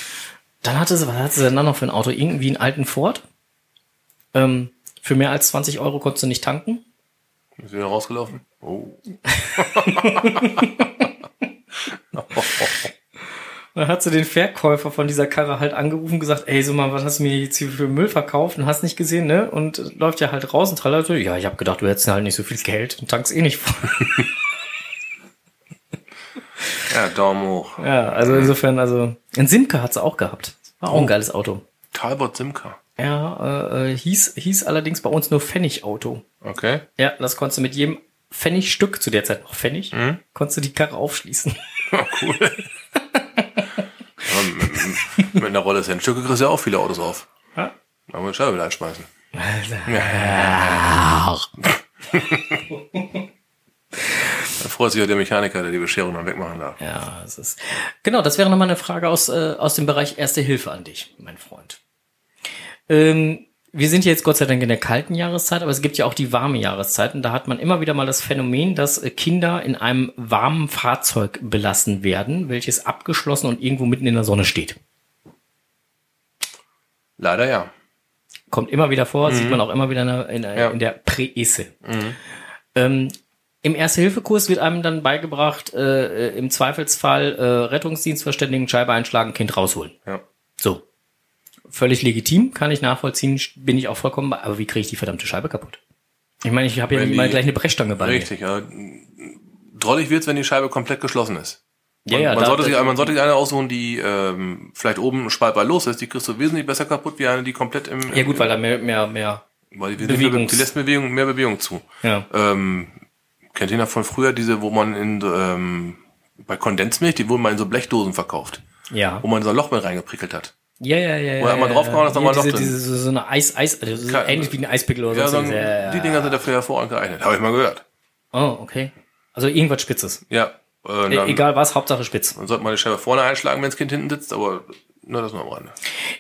Dann hatte sie, was hatte sie denn dann noch für ein Auto? Irgendwie einen alten Ford. Ähm, für mehr als 20 Euro konntest du nicht tanken. Ist wieder rausgelaufen? Oh. Dann hat sie den Verkäufer von dieser Karre halt angerufen und gesagt, ey, so mal, was hast du mir jetzt hier für Müll verkauft und hast nicht gesehen, ne? Und äh, läuft ja halt raus und trallert. so, Ja, ich habe gedacht, du hättest halt nicht so viel Geld und tankst eh nicht voll. Ja, Daumen hoch. Ja, also insofern, also ein Simca hat sie auch gehabt. War auch ein geiles Auto. Talbot Simca. Ja, äh, äh, hieß, hieß allerdings bei uns nur Pfennigauto. Okay. Ja, das konntest du mit jedem Pfennigstück, zu der Zeit noch Pfennig, konntest du die Karre aufschließen. cool. Ja, mit, einer Rolle Centstücke kriegst du ja auch viele Autos auf. Ja. Da muss ich Scheibe wieder einschmeißen. Da freut sich ja der Mechaniker, der die Bescherung dann wegmachen darf. Ja, es ist. Genau, das wäre nochmal eine Frage aus, äh, aus dem Bereich Erste Hilfe an dich, mein Freund. Ähm, wir sind jetzt Gott sei Dank in der kalten Jahreszeit, aber es gibt ja auch die warme Jahreszeit und da hat man immer wieder mal das Phänomen, dass äh, Kinder in einem warmen Fahrzeug belassen werden, welches abgeschlossen und irgendwo mitten in der Sonne steht. Leider ja. Kommt immer wieder vor, sieht man auch immer wieder in der, in der, Ja. in der Präesse. Ähm, Im Erste-Hilfe-Kurs wird einem dann beigebracht, äh, äh, im Zweifelsfall äh, Rettungsdienst verständigen, Scheibe einschlagen, Kind rausholen. Ja. So. Völlig legitim, kann ich nachvollziehen, bin ich auch vollkommen bei. Aber wie kriege ich die verdammte Scheibe kaputt? Ich meine, ich habe ja mal gleich eine Brechstange bei Richtig, ja. Drollig wird's, wenn die Scheibe komplett geschlossen ist. Mir. Ja, man, ja, man, sollte sich, man sollte sich eine aussuchen, die ähm, vielleicht oben spaltbar los ist. Die kriegst du wesentlich besser kaputt, wie eine, die komplett im... ja gut, weil da mehr, mehr, mehr. weil die, Bewegungs- die lässt Bewegung, mehr Bewegung zu. Ja. Ähm, kennt ihr noch von früher diese, wo man in ähm, bei Kondensmilch, die wurden mal in so Blechdosen verkauft, Ja. wo man so ein Loch mit reingeprickelt hat. Ja, ja, ja. Wo er ja, einmal ja, draufgehauen hat, ist ja, nochmal ein diese, Loch drin. diese, so, so eine Eis, Eis, also so ähnlich wie ein Eispickel oder Ja, so. Ja, ja, die Dinger sind dafür hervorragend geeignet. Habe ich mal gehört. Oh, okay. Also irgendwas Spitzes. Ja. Äh, E egal was, Hauptsache spitz. Dann sollte man die Scheibe vorne einschlagen, wenn das Kind hinten sitzt, aber nur das nur am Rande.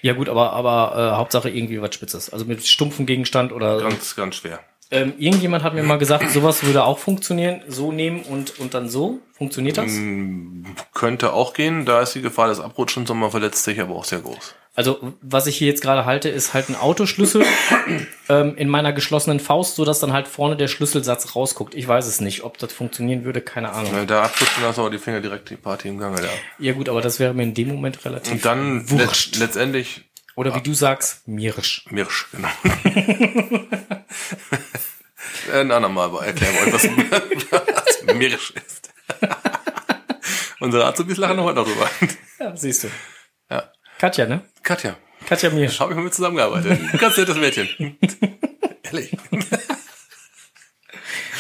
Ja gut, aber, aber äh, Hauptsache irgendwie was Spitzes. Also mit stumpfem Gegenstand oder. Ganz, ganz schwer. Ähm, irgendjemand hat mir mal gesagt, sowas würde auch funktionieren. So nehmen und, und dann so. Funktioniert das? Mm. Könnte auch gehen, da ist die Gefahr des Abrutschens und man verletzt sich aber auch sehr groß. Also, was ich hier jetzt gerade halte, ist halt ein Autoschlüssel ähm, in meiner geschlossenen Faust, so dass dann halt vorne der Schlüsselsatz rausguckt. Ich weiß es nicht, ob das funktionieren würde, keine Ahnung. Äh, Da abrutschen lassen aber die Finger direkt die Party im Gange da. Ja gut, aber das wäre mir in dem Moment relativ Und dann wurscht. let letztendlich Oder wie du sagst, mirisch. Mirsch, genau. Ein andermal aber erklären euch, was, was Mirsch ist. Unsere Azubis lachen heute noch drüber. Ja, siehst du. Ja. Katja, ne? Katja, Katja Mirsch. habe ich mal mit zusammengearbeitet. Ganz nettes Mädchen. Ehrlich.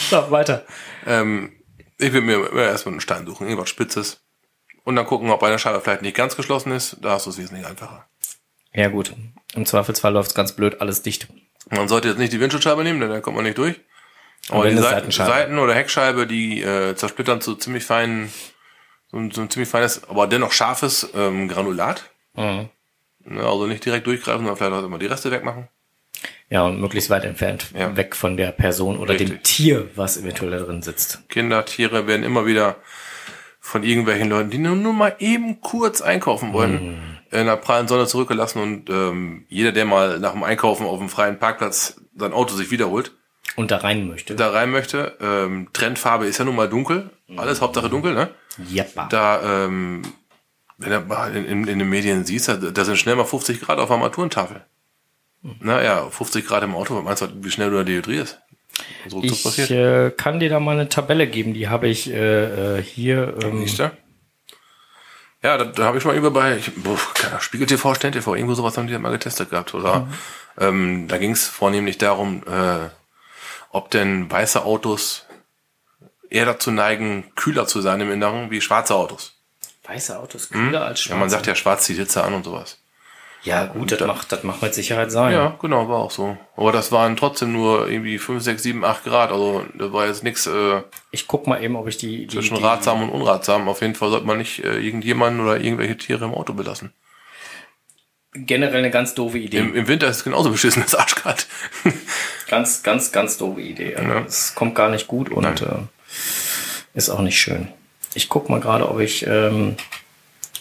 So, weiter. Ähm, ich will mir erstmal einen Stein suchen, irgendwas Spitzes. Und dann gucken, ob eine Scheibe vielleicht nicht ganz geschlossen ist. Da hast du es wesentlich einfacher. Ja gut. Im Zweifelsfall läuft's ganz blöd, alles dicht. Man sollte jetzt nicht die Windschutzscheibe nehmen, denn da kommt man nicht durch. Aber die es Seiten. Seiten oder Heckscheibe, die äh, zersplittern zu ziemlich feinen, so, ein- so ein ziemlich feines, aber dennoch scharfes ähm, Granulat. Mhm. Ne, also nicht direkt durchgreifen, sondern vielleicht auch immer die Reste wegmachen. Ja, und möglichst weit entfernt, Ja. weg von der Person oder dem Richtig. Tier, was eventuell da drin sitzt. Kinder, Tiere werden immer wieder von irgendwelchen Leuten, die nur, nur mal eben kurz einkaufen wollen, in der prallen Sonne zurückgelassen und ähm, jeder, der mal nach dem Einkaufen auf dem freien Parkplatz sein Auto sich wiederholt, Und da rein möchte. da rein möchte, ähm, Trendfarbe ist ja nun mal dunkel, alles Hauptsache dunkel, ne? Jeppa. Da, ähm, in, in, in den Medien siehst, da, da sind schnell mal 50 Grad auf der Armaturentafel. Naja, 50 Grad im Auto, meinst du, wie schnell du da dehydrierst? So Ich passiert. äh, kann dir da mal eine Tabelle geben, die habe ich äh, äh, hier. Ähm, du? Ja, da, da habe ich mal über bei ich, boah, Spiegel TV, Stern TV, irgendwo sowas haben die mal getestet gehabt. Oder ähm, da ging es vornehmlich darum, äh, ob denn weiße Autos eher dazu neigen, kühler zu sein im Inneren wie schwarze Autos. Weiße Autos kühler als schwarze. Ja, man sagt ja, schwarz zieht Hitze an und sowas. Ja, gut, das macht, das macht mit Sicherheit sein. Ja, genau, war auch so. Aber das waren trotzdem nur irgendwie 5, 6, 7, 8 Grad. Also da war jetzt nichts äh, Ich guck mal eben, ob ich die, die, zwischen die ratsam und unratsam. Auf jeden Fall sollte man nicht äh, irgendjemanden oder irgendwelche Tiere im Auto belassen. generell eine ganz doofe Idee. Im, Im Winter ist es genauso beschissen, es ist arschkalt. Ganz, ganz, ganz doofe Idee. Also, Es kommt gar nicht gut und äh, ist auch nicht schön. Ich guck mal gerade, ob ich, ähm,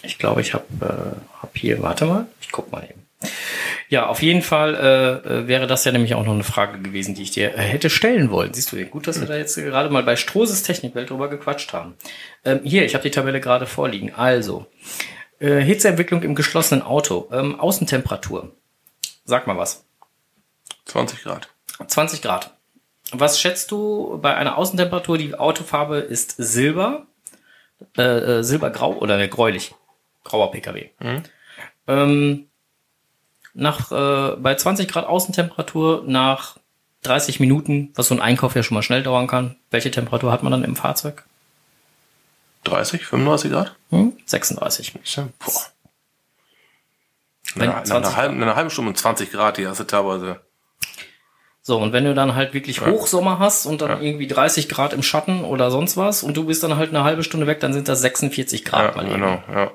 ich glaube, ich habe äh, hab hier, warte mal, ich guck mal eben. Ja, auf jeden Fall äh, äh, wäre das ja nämlich auch noch eine Frage gewesen, die ich dir äh, hätte stellen wollen. Siehst du, gut, dass wir da jetzt gerade mal bei Strohses Technikwelt drüber gequatscht haben. Ähm, hier, ich habe die Tabelle gerade vorliegen. Also, äh, Hitzeentwicklung im geschlossenen Auto, ähm, Außentemperatur. Sag mal was. 20 Grad. 20 Grad. Was schätzt du bei einer Außentemperatur? Die Autofarbe ist Silber, äh, äh, Silbergrau oder ne, gräulich. Grauer PKW. Ähm, nach, äh, bei 20 Grad Außentemperatur nach 30 Minuten, was so ein Einkauf ja schon mal schnell dauern kann, welche Temperatur hat man dann im Fahrzeug? 30, 35 Grad? Hm? 36. Boah. Wenn Na, nach 20 einer, halben, nach einer halben Stunde und 20 Grad, die hast du teilweise. So, und wenn du dann halt wirklich Hochsommer hast und dann irgendwie 30 Grad im Schatten oder sonst was und du bist dann halt eine halbe Stunde weg, dann sind das 46 Grad Ja, mal eben. genau, ja.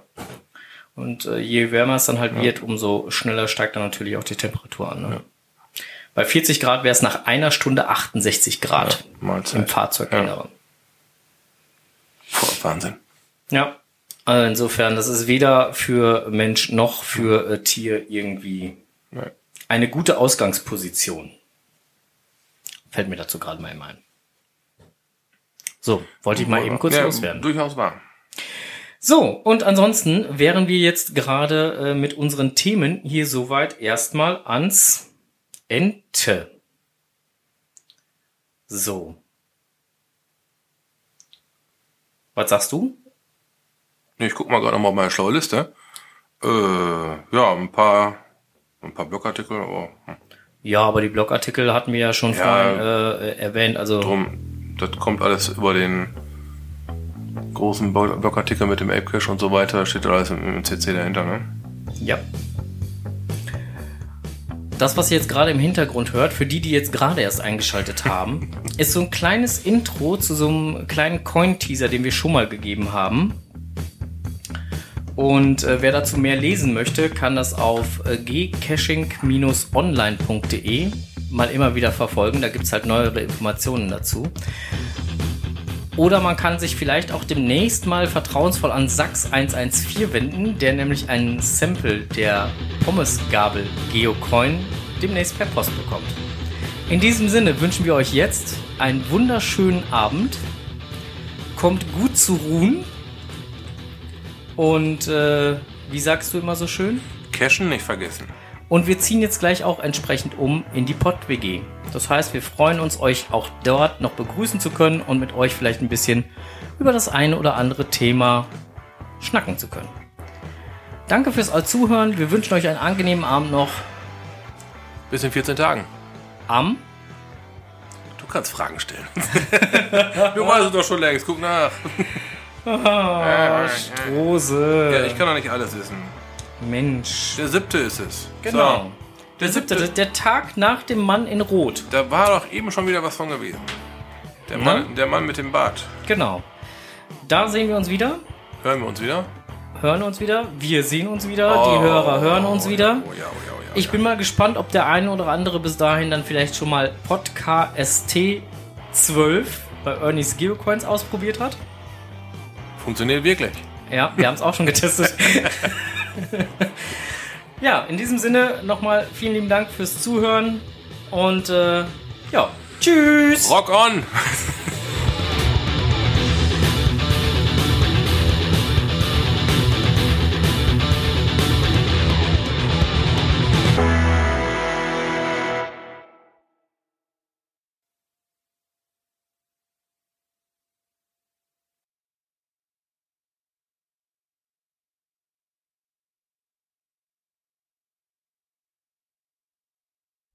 Und äh, je wärmer es dann halt wird, umso schneller steigt dann natürlich auch die Temperatur an. Ne? Bei 40 Grad wäre es nach einer Stunde 68 Grad Ja, im Fahrzeuginneren. Wahnsinn. Ja. Also insofern, das ist weder für Mensch noch für äh, Tier irgendwie eine gute Ausgangsposition. Fällt mir dazu gerade mal eben ein. So, wollte ich mal eben kurz ja, loswerden. Durchaus wahr. So, und ansonsten wären wir jetzt gerade äh, mit unseren Themen hier soweit erstmal ans Ente. So. Was sagst du? Ich guck mal gerade nochmal auf meine schlaue Liste. Äh, ja, ein paar, ein paar Blogartikel, hm, Ja, aber die Blogartikel hatten wir ja schon Ja. vorhin äh, erwähnt. Also drum, das kommt alles über den großen Blog- Blogartikel mit dem Apecache und so weiter, steht alles im, im CC dahinter, ne? Ja. Das, was ihr jetzt gerade im Hintergrund hört, für die, die jetzt gerade erst eingeschaltet haben, ist so ein kleines Intro zu so einem kleinen Coin-Teaser, den wir schon mal gegeben haben. Und äh, wer dazu mehr lesen möchte, kann das auf äh, gcaching-online.de mal immer wieder verfolgen. Da gibt's halt neuere Informationen dazu. Oder man kann sich vielleicht auch demnächst mal vertrauensvoll an Sachs 114 wenden, der nämlich ein Sample der Pommesgabel Geocoin demnächst per Post bekommt. In diesem Sinne wünschen wir euch jetzt einen wunderschönen Abend. Kommt gut zu ruhen. Und äh, wie sagst du immer so schön? Cashen nicht vergessen. Und wir ziehen jetzt gleich auch entsprechend um in die Pott-WG. Das heißt, wir freuen uns, euch auch dort noch begrüßen zu können und mit euch vielleicht ein bisschen über das eine oder andere Thema schnacken zu können. Danke fürs Zuhören. Wir wünschen euch einen angenehmen Abend noch Bis in 14 Tagen. am. Du kannst Fragen stellen. du weißt es doch schon längst, guck nach. Strose. Ja, ich kann doch nicht alles wissen. Mensch. Der siebte ist es. Genau. So. Der siebte, der- der Tag nach dem Mann in Rot. Da war doch eben schon wieder was von gewesen. Der Mann, der Mann mit dem Bart. Genau. Da sehen wir uns wieder. Hören wir uns wieder? hören uns wieder. Wir sehen uns wieder. die Hörer hören uns wieder. Oh ja, oh ja, oh ja. Ich bin mal gespannt, ob der eine oder andere bis dahin dann vielleicht schon mal Podcast 12 bei Ernie's Geocoins ausprobiert hat. Funktioniert wirklich. Ja, wir haben es auch schon getestet. ja, in diesem Sinne nochmal vielen lieben Dank fürs Zuhören und äh, ja, tschüss. Rock on!